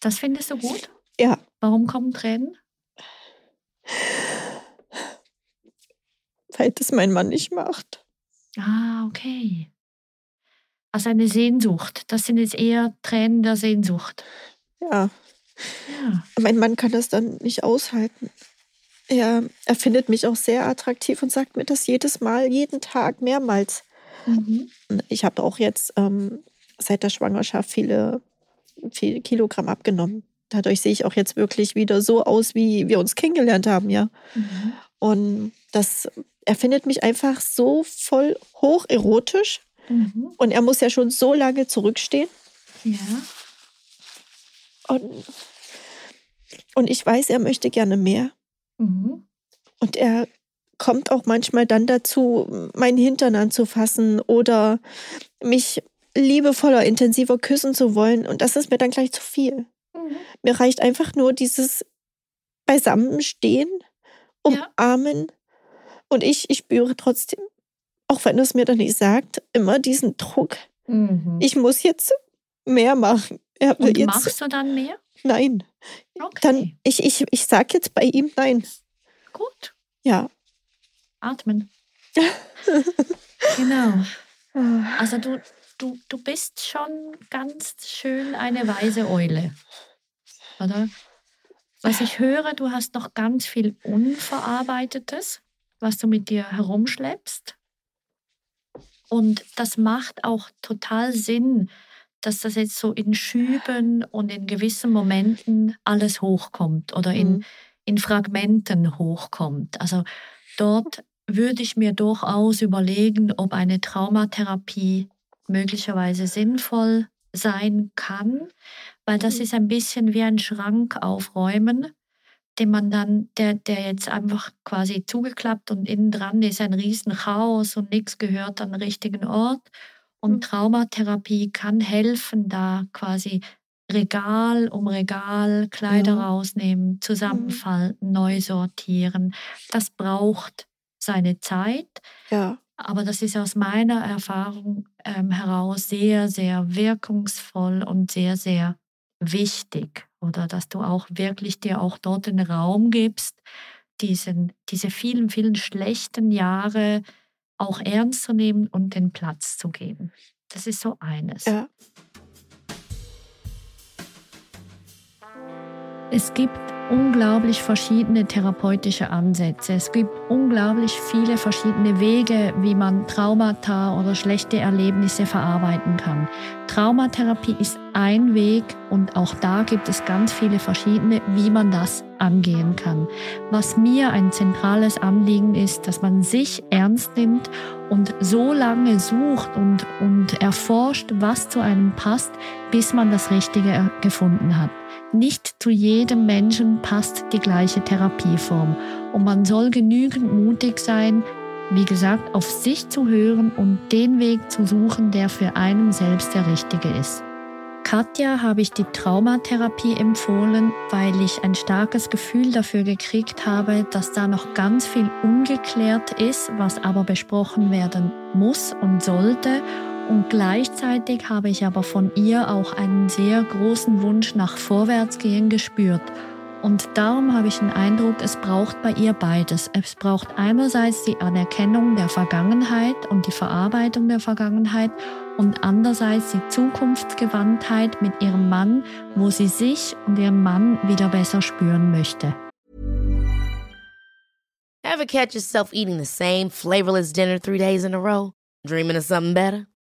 Das findest du gut? Ja, Warum kommen Tränen? weil das mein Mann nicht macht. Ah, okay. Also eine Sehnsucht. Das sind jetzt eher Tränen der Sehnsucht. Ja, Ja. mein Mann kann das dann nicht aushalten. Er, er findet mich auch sehr attraktiv und sagt mir das jedes Mal, jeden Tag, mehrmals. Mhm. Ich habe auch jetzt ähm, seit der Schwangerschaft viele, viele Kilogramm abgenommen. Dadurch sehe ich auch jetzt wirklich wieder so aus, wie wir uns kennengelernt haben, ja. Mhm. Und das, er findet mich einfach so voll hoch erotisch Mhm. und er muss ja schon so lange zurückstehen. Ja. Und, und ich weiß, er möchte gerne mehr. Mhm. Und er kommt auch manchmal dann dazu, meinen Hintern anzufassen oder mich liebevoller, intensiver küssen zu wollen. Und das ist mir dann gleich zu viel. Mhm. Mir reicht einfach nur dieses Beisammenstehen, umarmen. Ja. Und ich, ich spüre trotzdem, auch wenn es mir dann nicht sagt, immer diesen Druck. Mhm. Ich muss jetzt mehr machen. Und jetzt, machst du dann mehr? Nein. Okay. Dann, ich, ich, ich sag jetzt bei ihm nein. Gut. Ja. Atmen. genau. Also du, du, du bist schon ganz schön eine weise Eule. Oder? Was ich höre, du hast noch ganz viel Unverarbeitetes, was du mit dir herumschleppst. Und das macht auch total Sinn, dass das jetzt so in Schüben und in gewissen Momenten alles hochkommt oder in, mhm. in Fragmenten hochkommt. Also dort würde ich mir durchaus überlegen, ob eine Traumatherapie möglicherweise sinnvoll sein kann, weil das mhm. ist ein bisschen wie ein Schrank aufräumen, den man dann, der, der jetzt einfach quasi zugeklappt und innen dran ist ein riesen Chaos und nichts gehört an den richtigen Ort. Und mhm. Traumatherapie kann helfen, da quasi Regal um Regal Kleider ja. rausnehmen, mhm. zusammenfalten, mhm. neu sortieren. Das braucht seine Zeit. Ja. Aber das ist aus meiner Erfahrung ähm, heraus sehr, sehr wirkungsvoll und sehr, sehr wichtig. Oder dass du auch wirklich dir auch dort den Raum gibst, diesen, diese vielen, vielen schlechten Jahre auch ernst zu nehmen und den Platz zu geben. Das ist so eines. Ja. Es gibt unglaublich verschiedene therapeutische Ansätze. Es gibt unglaublich viele verschiedene Wege, wie man Traumata oder schlechte Erlebnisse verarbeiten kann. Traumatherapie ist ein Weg und auch da gibt es ganz viele verschiedene, wie man das angehen kann. Was mir ein zentrales Anliegen ist, dass man sich ernst nimmt und so lange sucht und, und erforscht, was zu einem passt, bis man das Richtige gefunden hat. Nicht zu jedem Menschen passt die gleiche Therapieform und man soll genügend mutig sein, wie gesagt, auf sich zu hören und den Weg zu suchen, der für einen selbst der richtige ist. Katja habe ich die Traumatherapie empfohlen, weil ich ein starkes Gefühl dafür gekriegt habe, dass da noch ganz viel ungeklärt ist, was aber besprochen werden muss und sollte und gleichzeitig habe ich aber von ihr auch einen sehr großen Wunsch nach Vorwärtsgehen gespürt. Und darum habe ich den Eindruck, es braucht bei ihr beides. Es braucht einerseits die Anerkennung der Vergangenheit und die Verarbeitung der Vergangenheit und andererseits die Zukunftsgewandtheit mit ihrem Mann, wo sie sich und ihren Mann wieder besser spüren möchte. Ever catch yourself eating the same flavorless dinner three days in a row? Dreaming of something better?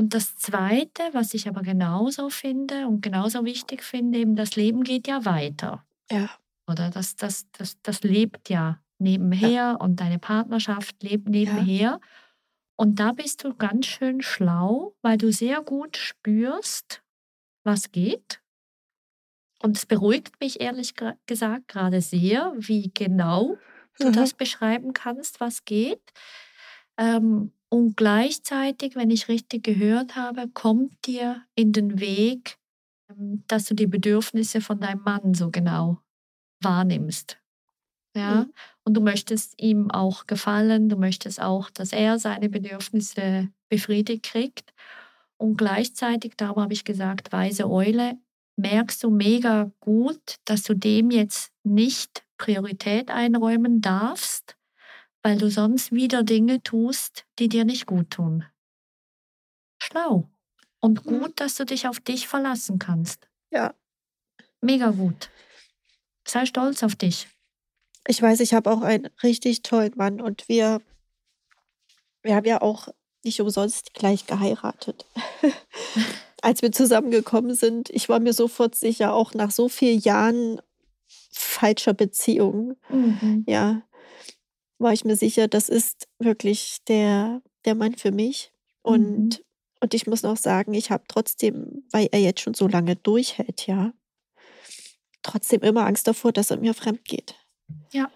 Und das Zweite, was ich aber genauso finde und genauso wichtig finde, eben das Leben geht ja weiter. Ja. Oder das, das, das, das lebt ja nebenher ja. und deine Partnerschaft lebt nebenher. Ja. Und da bist du ganz schön schlau, weil du sehr gut spürst, was geht. Und es beruhigt mich ehrlich gesagt gerade sehr, wie genau du mhm. das beschreiben kannst, was geht. Ähm, und gleichzeitig, wenn ich richtig gehört habe, kommt dir in den Weg, ähm, dass du die Bedürfnisse von deinem Mann so genau wahrnimmst. Ja, mhm. und du möchtest ihm auch gefallen, du möchtest auch, dass er seine Bedürfnisse befriedigt kriegt. Und gleichzeitig, darum habe ich gesagt, weise Eule, merkst du mega gut, dass du dem jetzt nicht Priorität einräumen darfst, weil du sonst wieder Dinge tust, die dir nicht gut tun. Schlau. Und mhm. gut, dass du dich auf dich verlassen kannst. Ja. Mega gut. Sei stolz auf dich. Ich weiß, ich habe auch einen richtig tollen Mann und wir, wir haben ja auch nicht umsonst gleich geheiratet. Als wir zusammengekommen sind, ich war mir sofort sicher, auch nach so vielen Jahren falscher Beziehung, Mhm. ja, war ich mir sicher, das ist wirklich der, der Mann für mich. Und, Mhm. und ich muss noch sagen, ich habe trotzdem, weil er jetzt schon so lange durchhält, ja, trotzdem immer Angst davor, dass er mir fremd geht. Ja.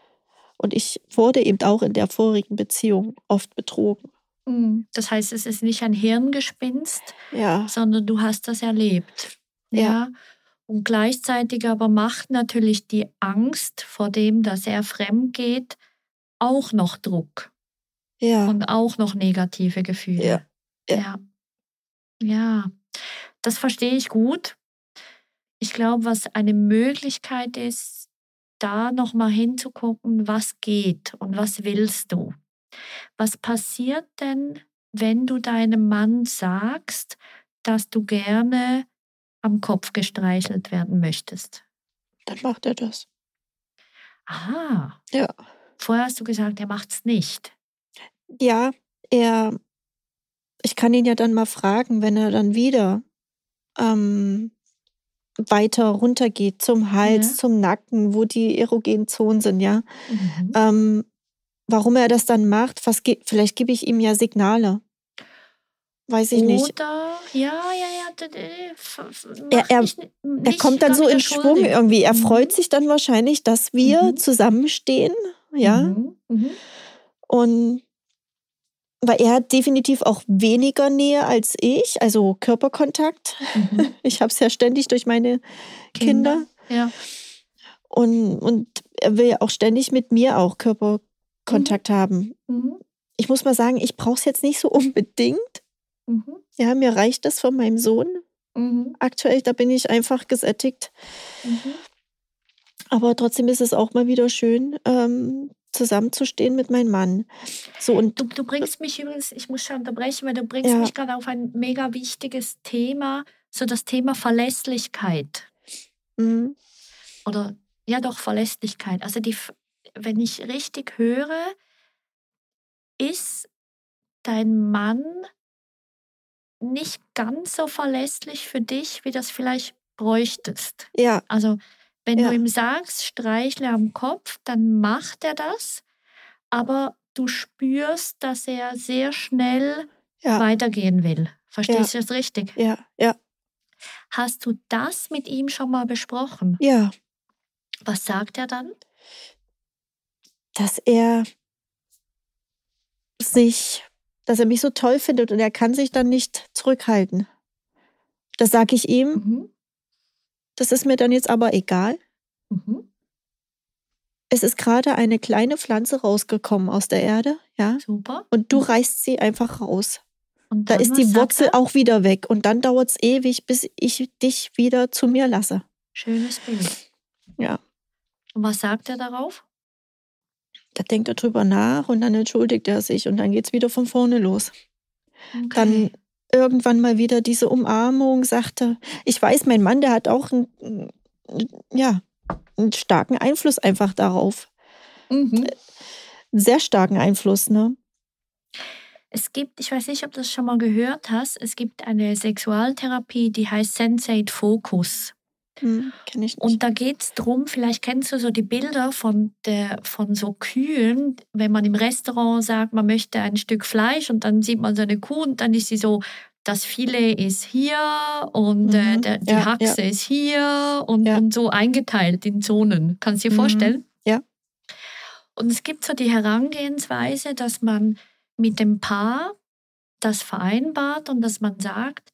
Und ich wurde eben auch in der vorigen Beziehung oft betrogen. Mhm. Das heißt, es ist nicht ein Hirngespinst, Ja, sondern du hast das erlebt. Ja. Ja. Und gleichzeitig aber macht natürlich die Angst vor dem, dass er fremd geht, auch noch Druck ja, und auch noch negative Gefühle. Ja. Ja. Ja. Ja. Das verstehe ich gut. Ich glaube, was eine Möglichkeit ist, da nochmal hinzugucken, was geht und was willst du. Was passiert denn, wenn du deinem Mann sagst, dass du gerne am Kopf gestreichelt werden möchtest? dann macht er das. Aha. Ja. Vorher hast du gesagt, er macht es nicht. Ja, er, ich kann ihn ja dann mal fragen, wenn er dann wieder ähm, weiter runtergeht zum Hals, Ja. zum Nacken, wo die erogenen Zonen sind, ja. Mhm. Ähm, warum er das dann macht, was vielleicht gebe ich ihm ja Signale. Weiß ich nicht. Oder, ja, ja, ja. Er- er- Er kommt dann so in Schwung irgendwie. Er Mhm. freut sich dann wahrscheinlich, dass wir Mhm. zusammenstehen, ja. Mhm. Mhm. Und weil er hat definitiv auch weniger Nähe als ich, also Körperkontakt. Mhm. Ich habe es ja ständig durch meine Kinder. Ja. Und, und er will ja auch ständig mit mir auch Körperkontakt haben. Mhm. Ich muss mal sagen, ich brauche es jetzt nicht so unbedingt. Mhm. Ja, mir reicht das von meinem Sohn. Mhm. Aktuell, da bin ich einfach gesättigt. Aber trotzdem ist es auch mal wieder schön, ähm, zusammenzustehen mit meinem Mann. So und Du, du bringst mich übrigens, ich muss schon unterbrechen, weil du bringst Ja. mich gerade auf ein mega wichtiges Thema, so das Thema Verlässlichkeit. mhm, Oder ja doch, Verlässlichkeit. Also die, wenn ich richtig höre, ist dein Mann nicht ganz so verlässlich für dich, wie das vielleicht bräuchtest. ja, Also wenn Ja. du ihm sagst, streichle am Kopf, dann macht er das, aber du spürst, dass er sehr schnell ja, weitergehen will. Verstehst du das richtig? ja, ja, Hast du das mit ihm schon mal besprochen? ja, Was sagt er dann? dass er sich, dass er mich so toll findet und er kann sich dann nicht zurückhalten. Das sage ich ihm. Mhm. Das ist mir dann jetzt aber egal. Mhm. Es ist gerade eine kleine Pflanze rausgekommen aus der Erde, ja, Super. und du reißt sie einfach raus. Und Da ist die Wurzel er? auch wieder weg und dann dauert es ewig, bis ich dich wieder zu mir lasse. Schönes Bild. Ja. Und was sagt er darauf? Da denkt er drüber nach und dann entschuldigt er sich und dann geht es wieder von vorne los. Okay. Dann irgendwann mal wieder diese Umarmung, sagte, ich weiß, mein Mann, der hat auch einen, ja, einen starken Einfluss einfach darauf. Mhm. Sehr starken Einfluss, ne? Es gibt, ich weiß nicht, ob du das schon mal gehört hast, es gibt eine Sexualtherapie, die heißt Sensate Focus. Hm, nicht. Und da geht es darum, vielleicht kennst du so die Bilder von, der, von so Kühen, wenn man im Restaurant sagt, man möchte ein Stück Fleisch und dann sieht man so eine Kuh und dann ist sie so, das Filet ist hier und äh, Mhm. der, die Ja, Haxe ist hier und, Ja. und so eingeteilt in Zonen. Kannst du dir Mhm. vorstellen? Ja. Und es gibt so die Herangehensweise, dass man mit dem Paar das vereinbart und dass man sagt,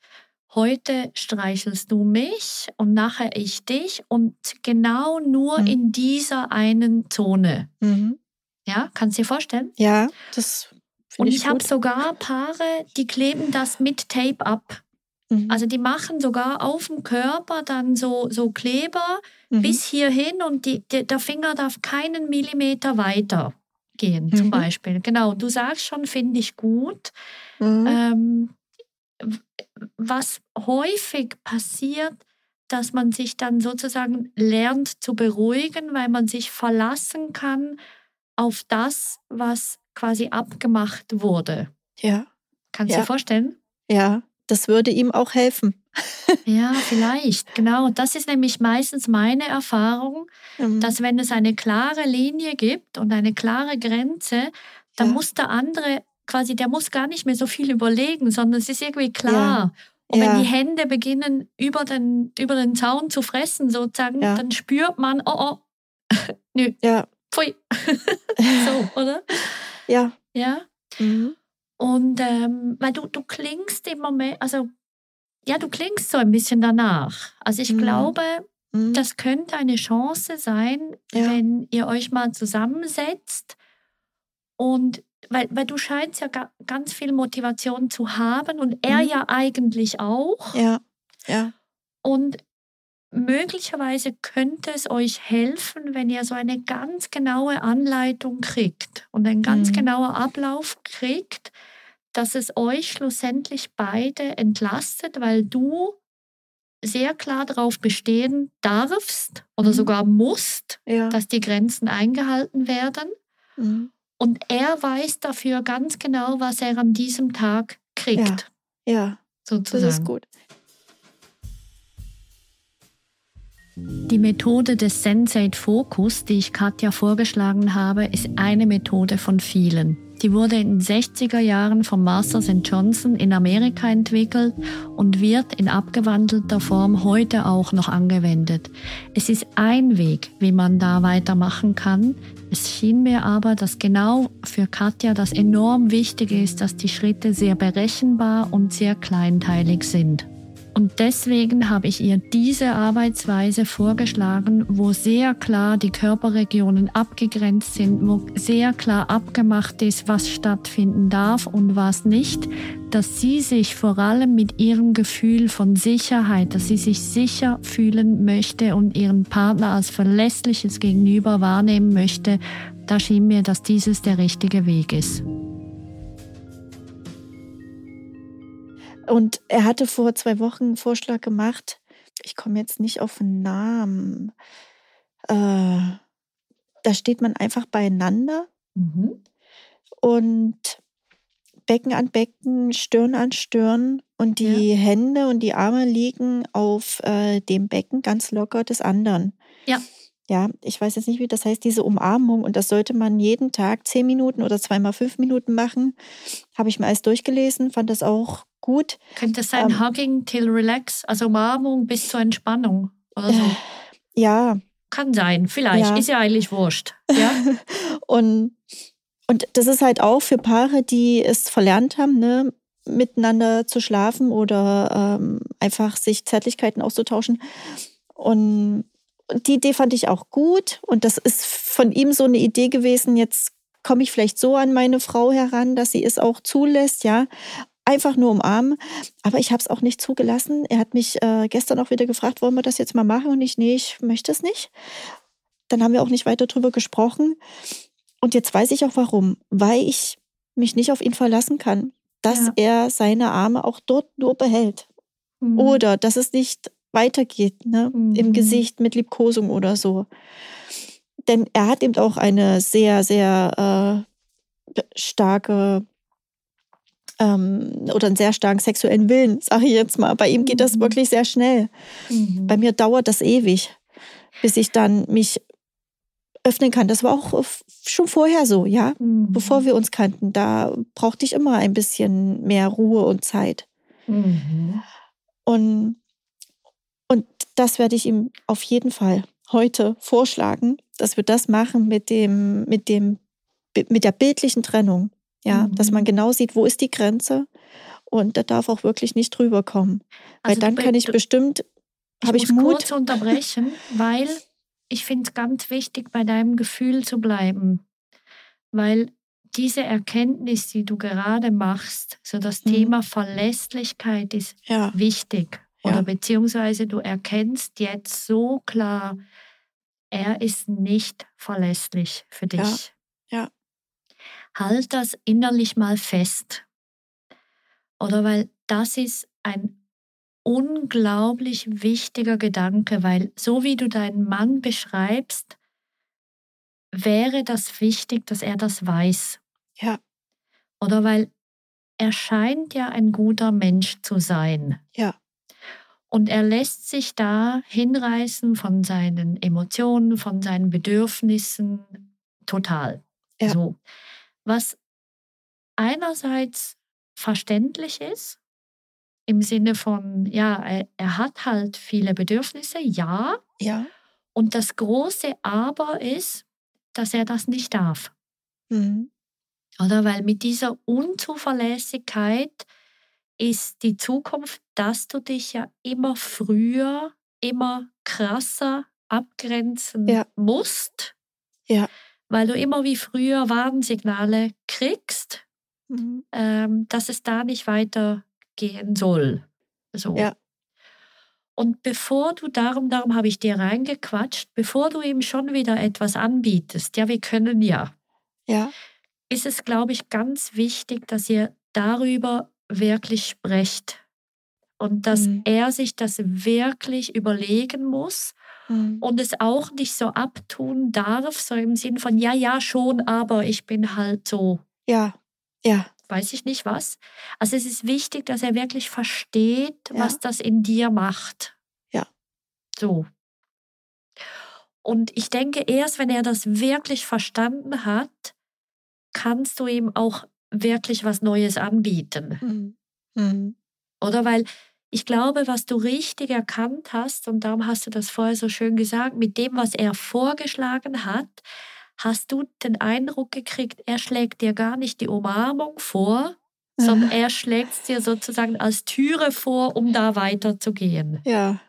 heute streichelst du mich und nachher ich dich und genau nur Mhm. in dieser einen Zone. Mhm. Ja, kannst du dir vorstellen? Ja, das Und finde ich, ich, habe sogar Paare, die kleben das mit Tape ab. Mhm. Also die machen sogar auf dem Körper dann so, so Kleber Mhm. bis hierhin und die, die, der Finger darf keinen Millimeter weiter gehen, zum Mhm. Beispiel. Genau, du sagst schon, finde ich gut. Mhm. Ähm, was häufig passiert, dass man sich dann sozusagen lernt zu beruhigen, weil man sich verlassen kann auf das, was quasi abgemacht wurde. ja, Kannst du Ja. dir vorstellen? ja, das würde ihm auch helfen. Ja, vielleicht, genau. Das ist nämlich meistens meine Erfahrung, Mhm. dass wenn es eine klare Linie gibt und eine klare Grenze, dann Ja. muss der andere quasi, der muss gar nicht mehr so viel überlegen, sondern es ist irgendwie klar. Und Ja. wenn die Hände beginnen, über den, über den Zaun zu fressen, sozusagen, Ja. dann spürt man, oh, oh, nö, ja, pfui. so, oder? ja. Ja. Mhm. Und ähm, weil du, du klingst im Moment, also ja, du klingst so ein bisschen danach. Also ich Mhm. glaube, Mhm. das könnte eine Chance sein, Ja. wenn ihr euch mal zusammensetzt und weil, weil du scheinst ja ga, ganz viel Motivation zu haben und er Mhm. ja eigentlich auch. ja, ja, Und möglicherweise könnte es euch helfen, wenn ihr so eine ganz genaue Anleitung kriegt und ein ganz Mhm. genauer Ablauf kriegt, dass es euch schlussendlich beide entlastet, weil du sehr klar darauf bestehen darfst oder Mhm. sogar musst, ja. dass die Grenzen eingehalten werden. Mhm. Und er weiß dafür ganz genau, was er an diesem Tag kriegt, ja, das sozusagen. ist gut. Die Methode des Sensate Focus, die ich Katja vorgeschlagen habe, ist eine Methode von vielen. Die wurde in den 60er Jahren von Masters Johnson in Amerika entwickelt und wird in abgewandelter Form heute auch noch angewendet. Es ist ein Weg, wie man da weitermachen kann. Es schien mir aber, dass genau für Katja das enorm wichtig ist, dass die Schritte sehr berechenbar und sehr kleinteilig sind. Und deswegen habe ich ihr diese Arbeitsweise vorgeschlagen, wo sehr klar die Körperregionen abgegrenzt sind, wo sehr klar abgemacht ist, was stattfinden darf und was nicht, dass sie sich vor allem mit ihrem Gefühl von Sicherheit, dass sie sich sicher fühlen möchte und ihren Partner als verlässliches Gegenüber wahrnehmen möchte, da schien mir, dass dieses der richtige Weg ist. Und er hatte vor zwei Wochen einen Vorschlag gemacht. Ich komme jetzt nicht auf den Namen. Äh, da steht man einfach beieinander und Becken an Becken, Stirn an Stirn und die Hände und die Arme liegen auf äh, dem Becken ganz locker des anderen. Ja. Ja, ich weiß jetzt nicht, wie das heißt, diese Umarmung. Und das sollte man jeden Tag zehn Minuten oder zweimal fünf Minuten machen. Habe ich mir alles durchgelesen, fand das auch gut. Könnte es sein Ähm. Hugging till Relax, also Umarmung bis zur Entspannung oder so? Ja, Kann sein, vielleicht. Ja. Ist ja eigentlich wurscht. Ja? Und, und das ist halt auch für Paare, die es verlernt haben, ne, miteinander zu schlafen oder ähm, einfach sich Zärtlichkeiten auszutauschen. Und, und die Idee fand ich auch gut. Und das ist von ihm so eine Idee gewesen, jetzt komme ich vielleicht so an meine Frau heran, dass sie es auch zulässt, ja. Einfach nur umarmen. Aber ich habe es auch nicht zugelassen. Er hat mich äh, gestern auch wieder gefragt, wollen wir das jetzt mal machen? Und ich, nee, ich möchte es nicht. Dann haben wir auch nicht weiter drüber gesprochen. Und jetzt weiß ich auch warum. Weil ich mich nicht auf ihn verlassen kann, dass Ja. er seine Arme auch dort nur behält. Mhm. Oder dass es nicht weitergeht, ne? Mhm. im Gesicht mit Liebkosung oder so. Denn er hat eben auch eine sehr, sehr äh, starke ähm, oder einen sehr starken sexuellen Willen, sage ich jetzt mal. Bei ihm geht das Mhm. wirklich sehr schnell. Mhm. Bei mir dauert das ewig, bis ich dann mich öffnen kann. Das war auch schon vorher so, ja. Mhm. Bevor wir uns kannten, da brauchte ich immer ein bisschen mehr Ruhe und Zeit. Mhm. Und, und das werde ich ihm auf jeden Fall heute vorschlagen, dass wir das machen mit dem, mit dem, mit der bildlichen Trennung. Ja, Mhm. dass man genau sieht, wo ist die Grenze und da darf auch wirklich nicht drüber kommen. Weil Also dann du- kann ich bestimmt, habe ich Mut. kurz unterbrechen, weil ich finde es ganz wichtig, bei deinem Gefühl zu bleiben. Weil diese Erkenntnis, die du gerade machst, so das Mhm. Thema Verlässlichkeit ist Ja, wichtig. Ja. Oder beziehungsweise du erkennst jetzt so klar, er ist nicht verlässlich für dich. ja. Halt das innerlich mal fest. Oder weil das ist ein unglaublich wichtiger Gedanke, weil so wie du deinen Mann beschreibst, wäre das wichtig, dass er das weiß. Ja. Oder weil er scheint ja ein guter Mensch zu sein. Ja. Und er lässt sich da hinreißen von seinen Emotionen, von seinen Bedürfnissen total. Ja. So. Was einerseits verständlich ist, im Sinne von, ja, er, er hat halt viele Bedürfnisse, ja. Ja. Und das große Aber ist, dass er das nicht darf. Mhm. Oder? Weil mit dieser Unzuverlässigkeit ist die Zukunft, dass du dich ja immer früher, immer krasser abgrenzen Ja. musst. Ja. Weil du immer wie früher Warnsignale kriegst, Mhm. ähm, dass es da nicht weitergehen soll. So. Ja. Und bevor du darum, darum habe ich dir reingequatscht, bevor du ihm schon wieder etwas anbietest, ja, wir können ja, Ja. ist es, glaube ich, ganz wichtig, dass ihr darüber wirklich sprecht und dass Mhm. er sich das wirklich überlegen muss Mhm. und es auch nicht so abtun darf, so im Sinn von, ja, ja, schon, aber ich bin halt so, Ja. Ja. weiß ich nicht was. Also es ist wichtig, dass er wirklich versteht, Ja. was das in dir macht. Ja. So. Und ich denke, erst wenn er das wirklich verstanden hat, kannst du ihm auch wirklich was Neues anbieten. Mhm. Mhm. Oder weil ich glaube, was du richtig erkannt hast, und darum hast du das vorher so schön gesagt, mit dem, was er vorgeschlagen hat, hast du den Eindruck gekriegt, er schlägt dir gar nicht die Umarmung vor, sondern er schlägt es dir sozusagen als Türe vor, um da weiterzugehen. Ja.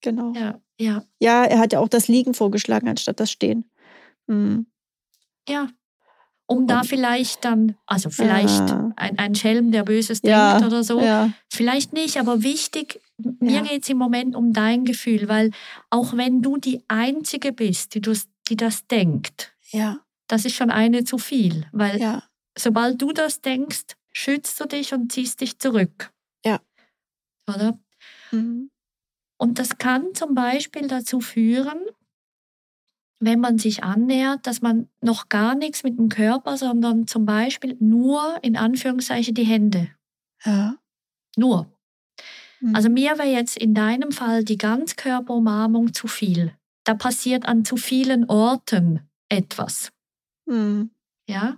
Genau. Ja, ja, Ja, er hat ja auch das Liegen vorgeschlagen anstatt das Stehen. Mhm. ja. Um da vielleicht dann, also vielleicht Ah. ein, ein Schelm, der Böses Ja, denkt oder so, Ja. Vielleicht nicht, aber wichtig, mir Ja. geht es im Moment um dein Gefühl, weil auch wenn du die Einzige bist, die, das- die das denkt, Ja. das ist schon eine zu viel, weil Ja. sobald du das denkst, schützt du dich und ziehst dich zurück. Ja. Oder? Mhm. Und das kann zum Beispiel dazu führen, wenn man sich annähert, dass man noch gar nichts mit dem Körper, sondern zum Beispiel nur in Anführungszeichen die Hände. Ja. Nur. Mhm. Also mir wäre jetzt in deinem Fall die Ganzkörperumarmung zu viel. Da passiert an zu vielen Orten etwas. Mhm. Ja?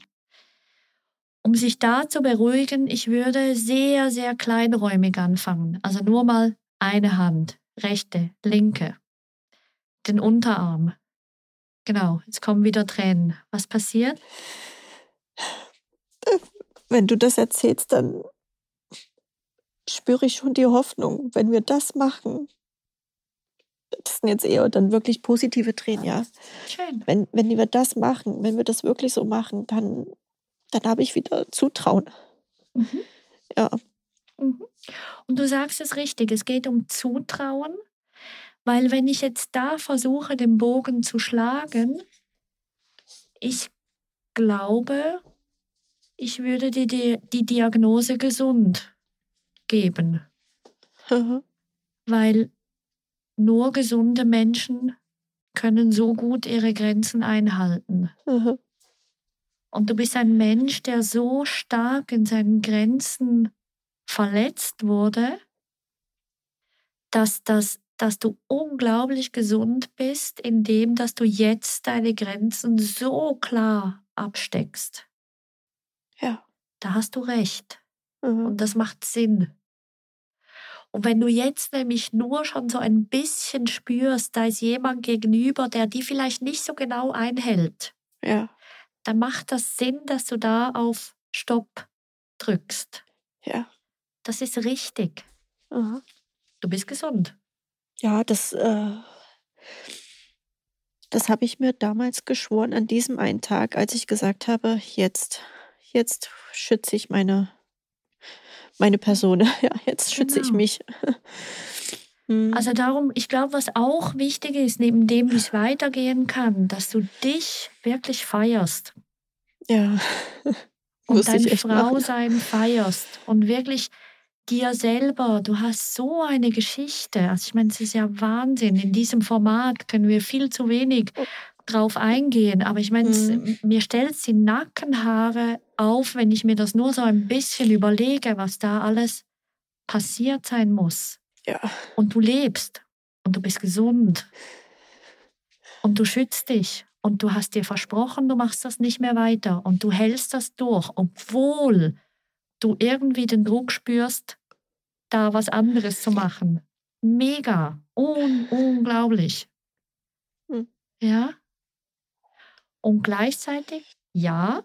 Um sich da zu beruhigen, ich würde sehr, sehr kleinräumig anfangen. Also nur mal eine Hand, rechte, linke, den Unterarm. Genau, jetzt kommen wieder Tränen. Was passiert? Wenn du das erzählst, dann spüre ich schon die Hoffnung, wenn wir das machen. Das sind jetzt eher dann wirklich positive Tränen, ja. Schön. Wenn, wenn wir das machen, wenn wir das wirklich so machen, dann, dann habe ich wieder Zutrauen. Mhm. Ja. Mhm. Und du sagst es richtig, es geht um Zutrauen, weil wenn ich jetzt da versuche, den Bogen zu schlagen, ich glaube, ich würde dir die, die Diagnose gesund geben, weil nur gesunde Menschen können so gut ihre Grenzen einhalten. Und du bist ein Mensch, der so stark in seinen Grenzen verletzt wurde, dass, das, dass du unglaublich gesund bist, indem dass du jetzt deine Grenzen so klar absteckst. Ja. Da hast du recht. Mhm. Und das macht Sinn. Und wenn du jetzt nämlich nur schon so ein bisschen spürst, da ist jemand gegenüber, der die vielleicht nicht so genau einhält, Ja. dann macht das Sinn, dass du da auf Stopp drückst. Ja. Das ist richtig. Mhm. Du bist gesund. Ja, das, äh, das habe ich mir damals geschworen an diesem einen Tag, als ich gesagt habe, jetzt, jetzt schütze ich meine, meine Person. Ja, jetzt schütze ich Genau. mich. Hm, Also darum, ich glaube, was auch wichtig ist, neben dem, wie es weitergehen kann, dass du dich wirklich feierst ja. und Muss dein ich. Frausein feierst und wirklich dir selber, du hast so eine Geschichte. Also ich meine, es ist ja Wahnsinn. In diesem Format können wir viel zu wenig drauf eingehen, aber ich meine, Mhm. mir stellt die Nackenhaare auf, wenn ich mir das nur so ein bisschen überlege, was da alles passiert sein muss. Ja. Und du lebst und du bist gesund und du schützt dich und du hast dir versprochen, du machst das nicht mehr weiter und du hältst das durch, obwohl du irgendwie den Druck spürst, da was anderes zu machen. Mega, Un unglaublich. Hm. Ja. Und gleichzeitig, ja,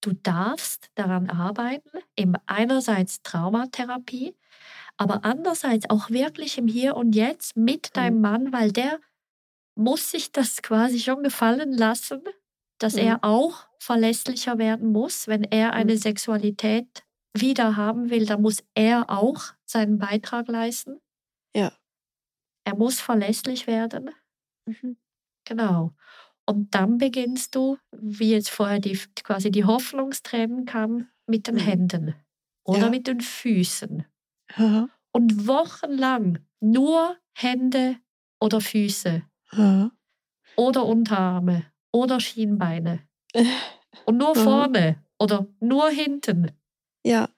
du darfst daran arbeiten, eben einerseits Traumatherapie, aber andererseits auch wirklich im Hier und Jetzt mit deinem Mann, weil der muss sich das quasi schon gefallen lassen, dass Mhm. er auch verlässlicher werden muss. Wenn er eine Sexualität wieder haben will, dann muss er auch seinen Beitrag leisten. Ja. Er muss verlässlich werden. Mhm. Genau. Und dann beginnst du, wie jetzt vorher die, quasi die Hoffnungstränen kam, mit den Mhm. Händen oder Ja. mit den Füßen. Ja. Und wochenlang nur Hände oder Füße Ja. oder Unterarme oder Schienbeine. Und nur Ja. vorne oder nur hinten. Ja.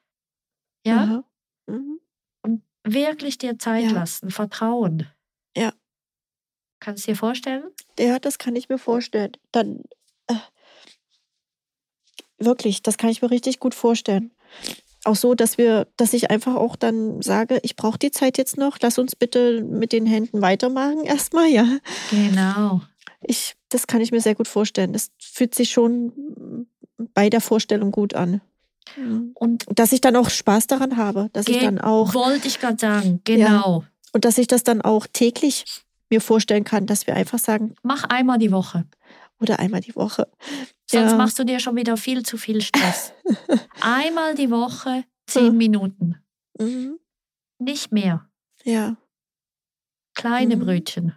Ja? Mhm. Und wirklich dir Zeit Ja. lassen, vertrauen. Ja. Kannst du dir vorstellen? Ja, das kann ich mir vorstellen. Dann äh, wirklich, das kann ich mir richtig gut vorstellen. Auch so, dass wir, dass ich einfach auch dann sage, ich brauche die Zeit jetzt noch, lass uns bitte mit den Händen weitermachen erstmal, ja. Genau. Ich, das kann ich mir sehr gut vorstellen. Das fühlt sich schon bei der Vorstellung gut an. Mhm. Und Dass ich dann auch Spaß daran habe, dass ich dann auch wollte ich gerade sagen, genau. und dass ich das dann auch täglich mir vorstellen kann, dass wir einfach sagen, Mach einmal die Woche. oder einmal die Woche. Sonst Ja. machst du dir schon wieder viel zu viel Stress. einmal die Woche, zehn Ja. Minuten. Mhm. Nicht mehr. Ja. Kleine Mhm. Brötchen.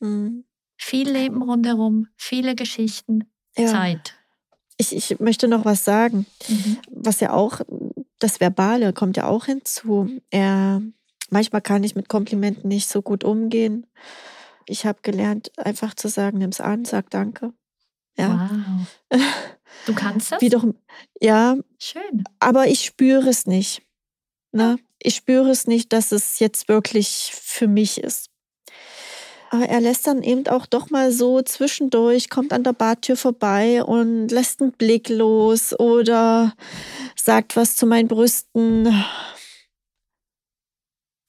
Mhm. Viel Leben rundherum, viele Geschichten, Ja. Zeit. Ich, ich möchte noch was sagen, Mhm. was ja auch, das Verbale kommt ja auch hinzu. Er, manchmal kann ich mit Komplimenten nicht so gut umgehen. Ich habe gelernt, einfach zu sagen, nimm's an, sag Danke. Ja. Wow. Du kannst das? Wiederum, ja, Schön. aber ich spüre es nicht. Ne? Ich spüre es nicht, dass es jetzt wirklich für mich ist. Aber er lässt dann eben auch doch mal so zwischendurch, kommt an der Badtür vorbei und lässt einen Blick los oder sagt was zu meinen Brüsten.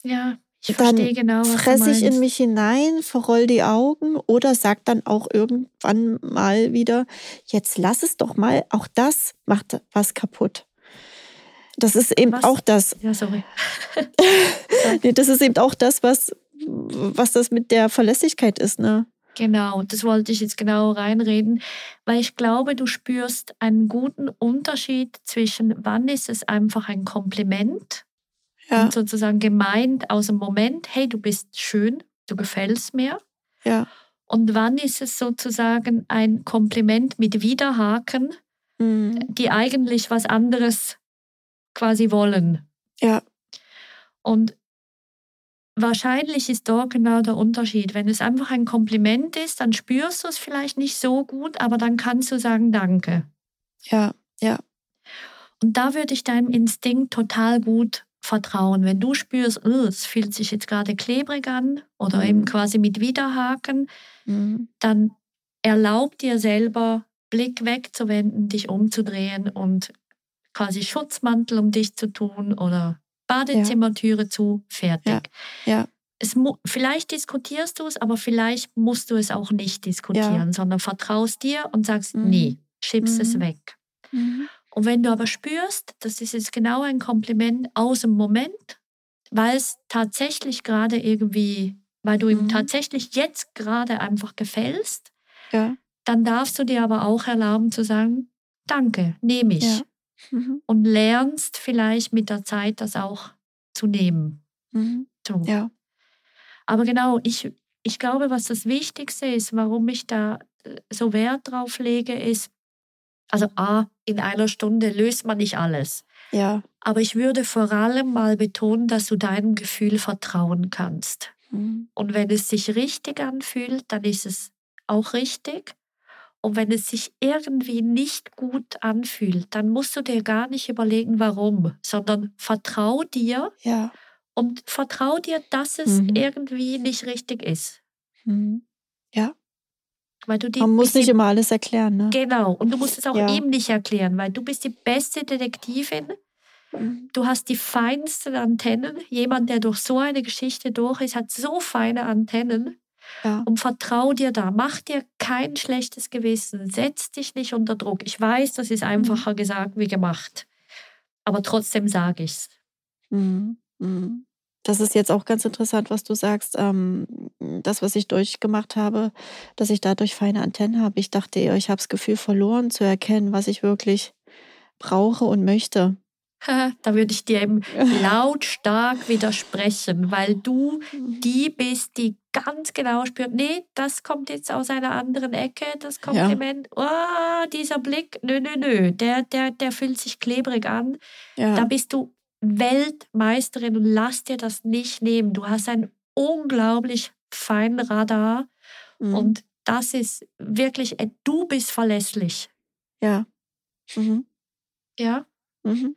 Ja, ich verstehe genau, was Fresse ich in mich hinein, verroll die Augen oder sagt dann auch irgendwann mal wieder, jetzt lass es doch mal, auch das macht was kaputt. Das ist eben Was? auch das, Ja, sorry. Nee, das ist eben auch das, was, was das mit der Verlässlichkeit ist, ne? Genau, das wollte ich jetzt genau reinreden, weil ich glaube, du spürst einen guten Unterschied zwischen, wann ist es einfach ein Kompliment Ja, und sozusagen gemeint aus dem Moment, hey, du bist schön, du gefällst mir. ja, Und wann ist es sozusagen ein Kompliment mit Widerhaken, mm, die eigentlich was anderes quasi wollen. ja, Und wahrscheinlich ist dort genau der Unterschied. Wenn es einfach ein Kompliment ist, dann spürst du es vielleicht nicht so gut, aber dann kannst du sagen Danke. ja, ja, Und da würde ich deinem Instinkt total gut vertrauen. Wenn du spürst, "Oh, es fühlt sich jetzt gerade klebrig an oder Mhm. eben quasi mit Widerhaken, mm, dann erlaub dir selber, Blick wegzuwenden, dich umzudrehen und quasi Schutzmantel um dich zu tun oder Badezimmertüre zu, fertig. ja, Es mu vielleicht diskutierst du es, aber vielleicht musst du es auch nicht diskutieren, sondern vertraust dir und sagst, Mhm. nee, schiebst es Mhm. weg. mm, Und wenn du aber spürst, das ist jetzt genau ein Kompliment aus dem Moment, weil es tatsächlich gerade irgendwie, weil du ihm Mhm. tatsächlich jetzt gerade einfach gefällst, ja, dann darfst du dir aber auch erlauben zu sagen, danke, nehme ich. ja, mhm, Und lernst vielleicht mit der Zeit das auch zu nehmen. mhm, So. ja, Aber genau, ich, ich glaube, was das Wichtigste ist, warum ich da äh, so Wert drauf lege, ist, also A, in einer Stunde löst man nicht alles. ja, Aber ich würde vor allem mal betonen, dass du deinem Gefühl vertrauen kannst. mm, Und wenn es sich richtig anfühlt, dann ist es auch richtig. Und wenn es sich irgendwie nicht gut anfühlt, dann musst du dir gar nicht überlegen, warum, sondern vertrau dir Ja. und vertrau dir, dass es Mhm. irgendwie nicht richtig ist. Mhm. Ja. Weil du die, Man muss nicht immer alles erklären, ne? Genau, und du musst es auch Ja. ihm nicht erklären, weil du bist die beste Detektivin. Mhm. Du hast die feinsten Antennen. Jemand, der durch so eine Geschichte durch ist, hat so feine Antennen. Ja. Und vertrau dir da. Mach dir kein schlechtes Gewissen. Setz dich nicht unter Druck. Ich weiß, das ist einfacher gesagt wie gemacht. Aber trotzdem sage ich's. Mhm. Mhm. Das ist jetzt auch ganz interessant, was du sagst. Ähm, das, was ich durchgemacht habe, dass ich dadurch feine Antennen habe. Ich dachte ich habe das Gefühl verloren zu erkennen, was ich wirklich brauche und möchte. da würde ich dir eben lautstark widersprechen, weil du die bist, die ganz genau spürt, nee, das kommt jetzt aus einer anderen Ecke, das Kompliment, oh, dieser Blick, nö, nö, nö, der, der, der fühlt sich klebrig an. Ja. Da bist du Weltmeisterin und lass dir das nicht nehmen. Du hast ein unglaublich feinen Radar Mhm. und das ist wirklich, äh, du bist verlässlich. ja. Mhm. Ja? Mhm.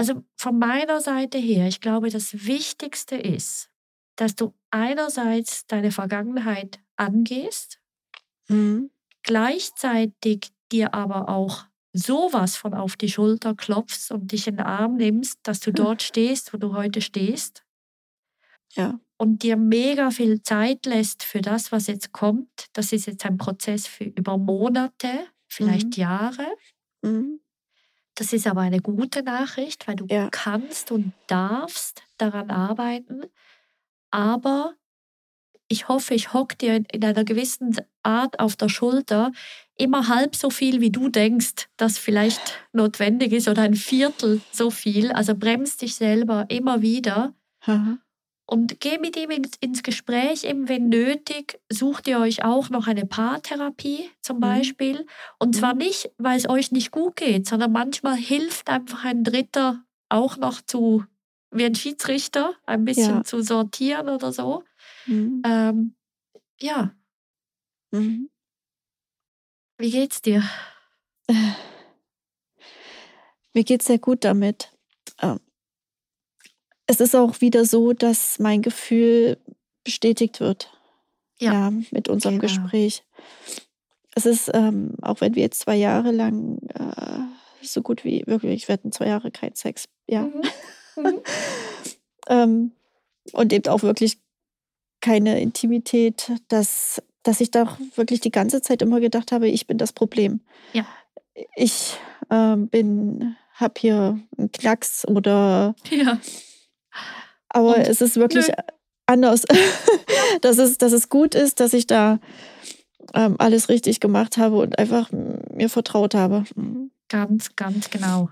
Also von meiner Seite her, ich glaube, das Wichtigste ist, dass du einerseits deine Vergangenheit angehst, Mhm. gleichzeitig dir aber auch sowas von auf die Schulter klopfst und dich in den Arm nimmst, dass du dort stehst, wo du heute stehst Ja. und dir mega viel Zeit lässt für das, was jetzt kommt. Das ist jetzt ein Prozess für über Monate, vielleicht Mhm. Jahre. Mhm. Das ist aber eine gute Nachricht, weil du Ja. kannst und darfst daran arbeiten. Aber ich hoffe, ich hock dir in- in einer gewissen Art auf der Schulter immer halb so viel, wie du denkst, das vielleicht notwendig ist oder ein Viertel so viel. Also bremst dich selber immer wieder Aha. Und geh mit ihm ins, Gespräch, eben wenn nötig, sucht ihr euch auch noch eine Paartherapie zum Mhm. Beispiel. Und zwar Mhm. nicht, weil es euch nicht gut geht, sondern manchmal hilft einfach ein Dritter auch noch zu, wie ein Schiedsrichter, ein bisschen Ja. zu sortieren oder so. Mhm. Ähm, ja, Mhm. wie geht's dir? Mir geht es sehr gut damit. Es ist auch wieder so, dass mein Gefühl bestätigt wird. Ja. mit unserem Genau. Gespräch. Es ist, ähm, auch wenn wir jetzt zwei Jahre lang äh, so gut wie wirklich, wir hatten zwei Jahre keinen Sex, ja. Mhm. Mhm. Ähm, und eben auch wirklich keine Intimität, dass, dass ich doch wirklich die ganze Zeit immer gedacht habe, ich bin das Problem. Ja. Ich ähm, bin, habe hier einen Knacks oder Ja, aber Und es ist wirklich nö. anders. dass, es, dass es gut ist, dass ich da ähm, alles richtig gemacht habe und einfach mir vertraut habe. Mhm. ganz, ganz genau.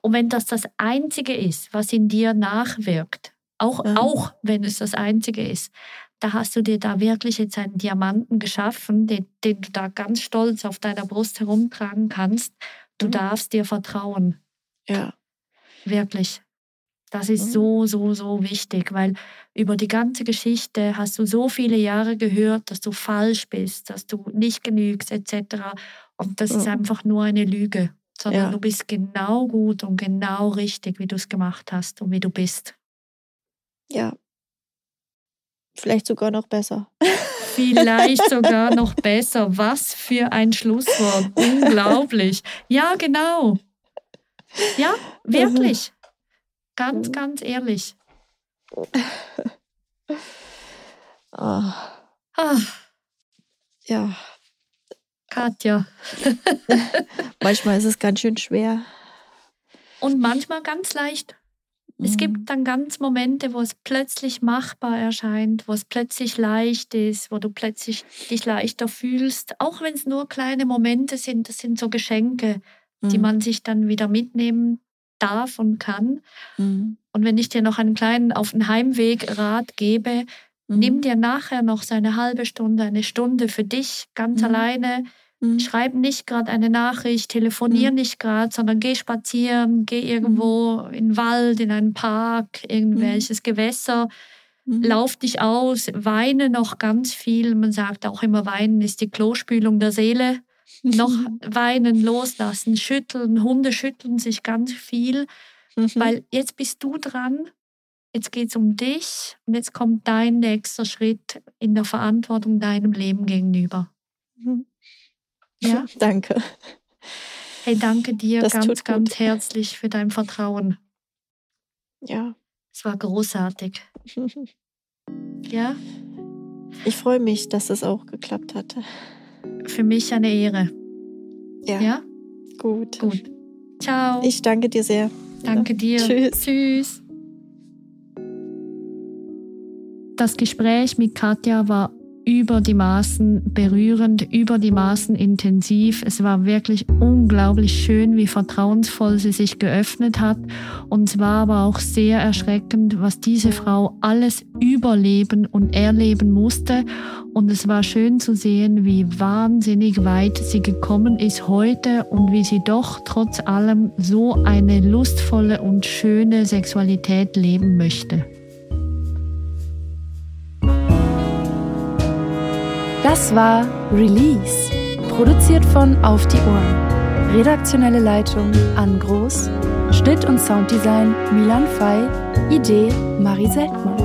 Und wenn das das Einzige ist, was in dir nachwirkt, auch, Ja. auch wenn es das Einzige ist, da hast du dir da wirklich jetzt einen Diamanten geschaffen, den, den du da ganz stolz auf deiner Brust herumtragen kannst. Du Mhm. darfst dir vertrauen, Ja. wirklich. Das ist Mhm. so, so, so wichtig, weil über die ganze Geschichte hast du so viele Jahre gehört, dass du falsch bist, dass du nicht genügst, etc. Und das ist Mhm. einfach nur eine Lüge, sondern Ja. du bist genau gut und genau richtig, wie du es gemacht hast und wie du bist. Ja. Vielleicht sogar noch besser. Vielleicht sogar noch besser. Was für ein Schlusswort. Unglaublich. Ja, genau. Ja, wirklich. Ganz, Mhm. ganz ehrlich. Ah, Ah, ja. Katja. Manchmal ist es ganz schön schwer. Und manchmal ganz leicht. Es Mhm. gibt dann ganz Momente, wo es plötzlich machbar erscheint, wo es plötzlich leicht ist, wo du plötzlich dich leichter fühlst. Auch wenn es nur kleine Momente sind, das sind so Geschenke, die Mhm. man sich dann wieder mitnehmen darf und kann. Mhm. Und wenn ich dir noch einen kleinen auf den Heimweg Rat gebe, Mhm. nimm dir nachher noch so eine halbe Stunde, eine Stunde für dich ganz Mhm. alleine. Mhm. Schreib nicht gerade eine Nachricht, telefonier Mhm. nicht gerade, sondern geh spazieren, geh irgendwo in den Wald, in einen Park, irgendwelches Gewässer. Mhm. Lauf dich aus, weine noch ganz viel. Man sagt auch immer, weinen ist die Klospülung der Seele. Noch weinen, loslassen, schütteln. Hunde schütteln sich ganz viel, mhm. weil jetzt bist du dran. Jetzt geht es um dich und jetzt kommt dein nächster Schritt in der Verantwortung deinem Leben gegenüber. Mhm. Ja? Danke. Hey, danke dir das ganz, ganz herzlich für dein Vertrauen. Ja. Es war großartig. ja? Ich freue mich, dass es auch geklappt hatte. Für mich eine Ehre. Ja. Ja? Gut. Gut. Ciao. Ich danke dir sehr. Danke dir. Tschüss. Tschüss. Das Gespräch mit Katja war über die Maßen berührend, über die Maßen intensiv. Es war wirklich unglaublich schön, wie vertrauensvoll sie sich geöffnet hat. Und es war aber auch sehr erschreckend, was diese Frau alles überleben und erleben musste. Und es war schön zu sehen, wie wahnsinnig weit sie gekommen ist heute und wie sie doch trotz allem so eine lustvolle und schöne Sexualität leben möchte. Das war Release, produziert von Auf die Ohren. Redaktionelle Leitung Ann Groß, Schnitt und Sounddesign Milan Fei, Idee Marie Seltmann.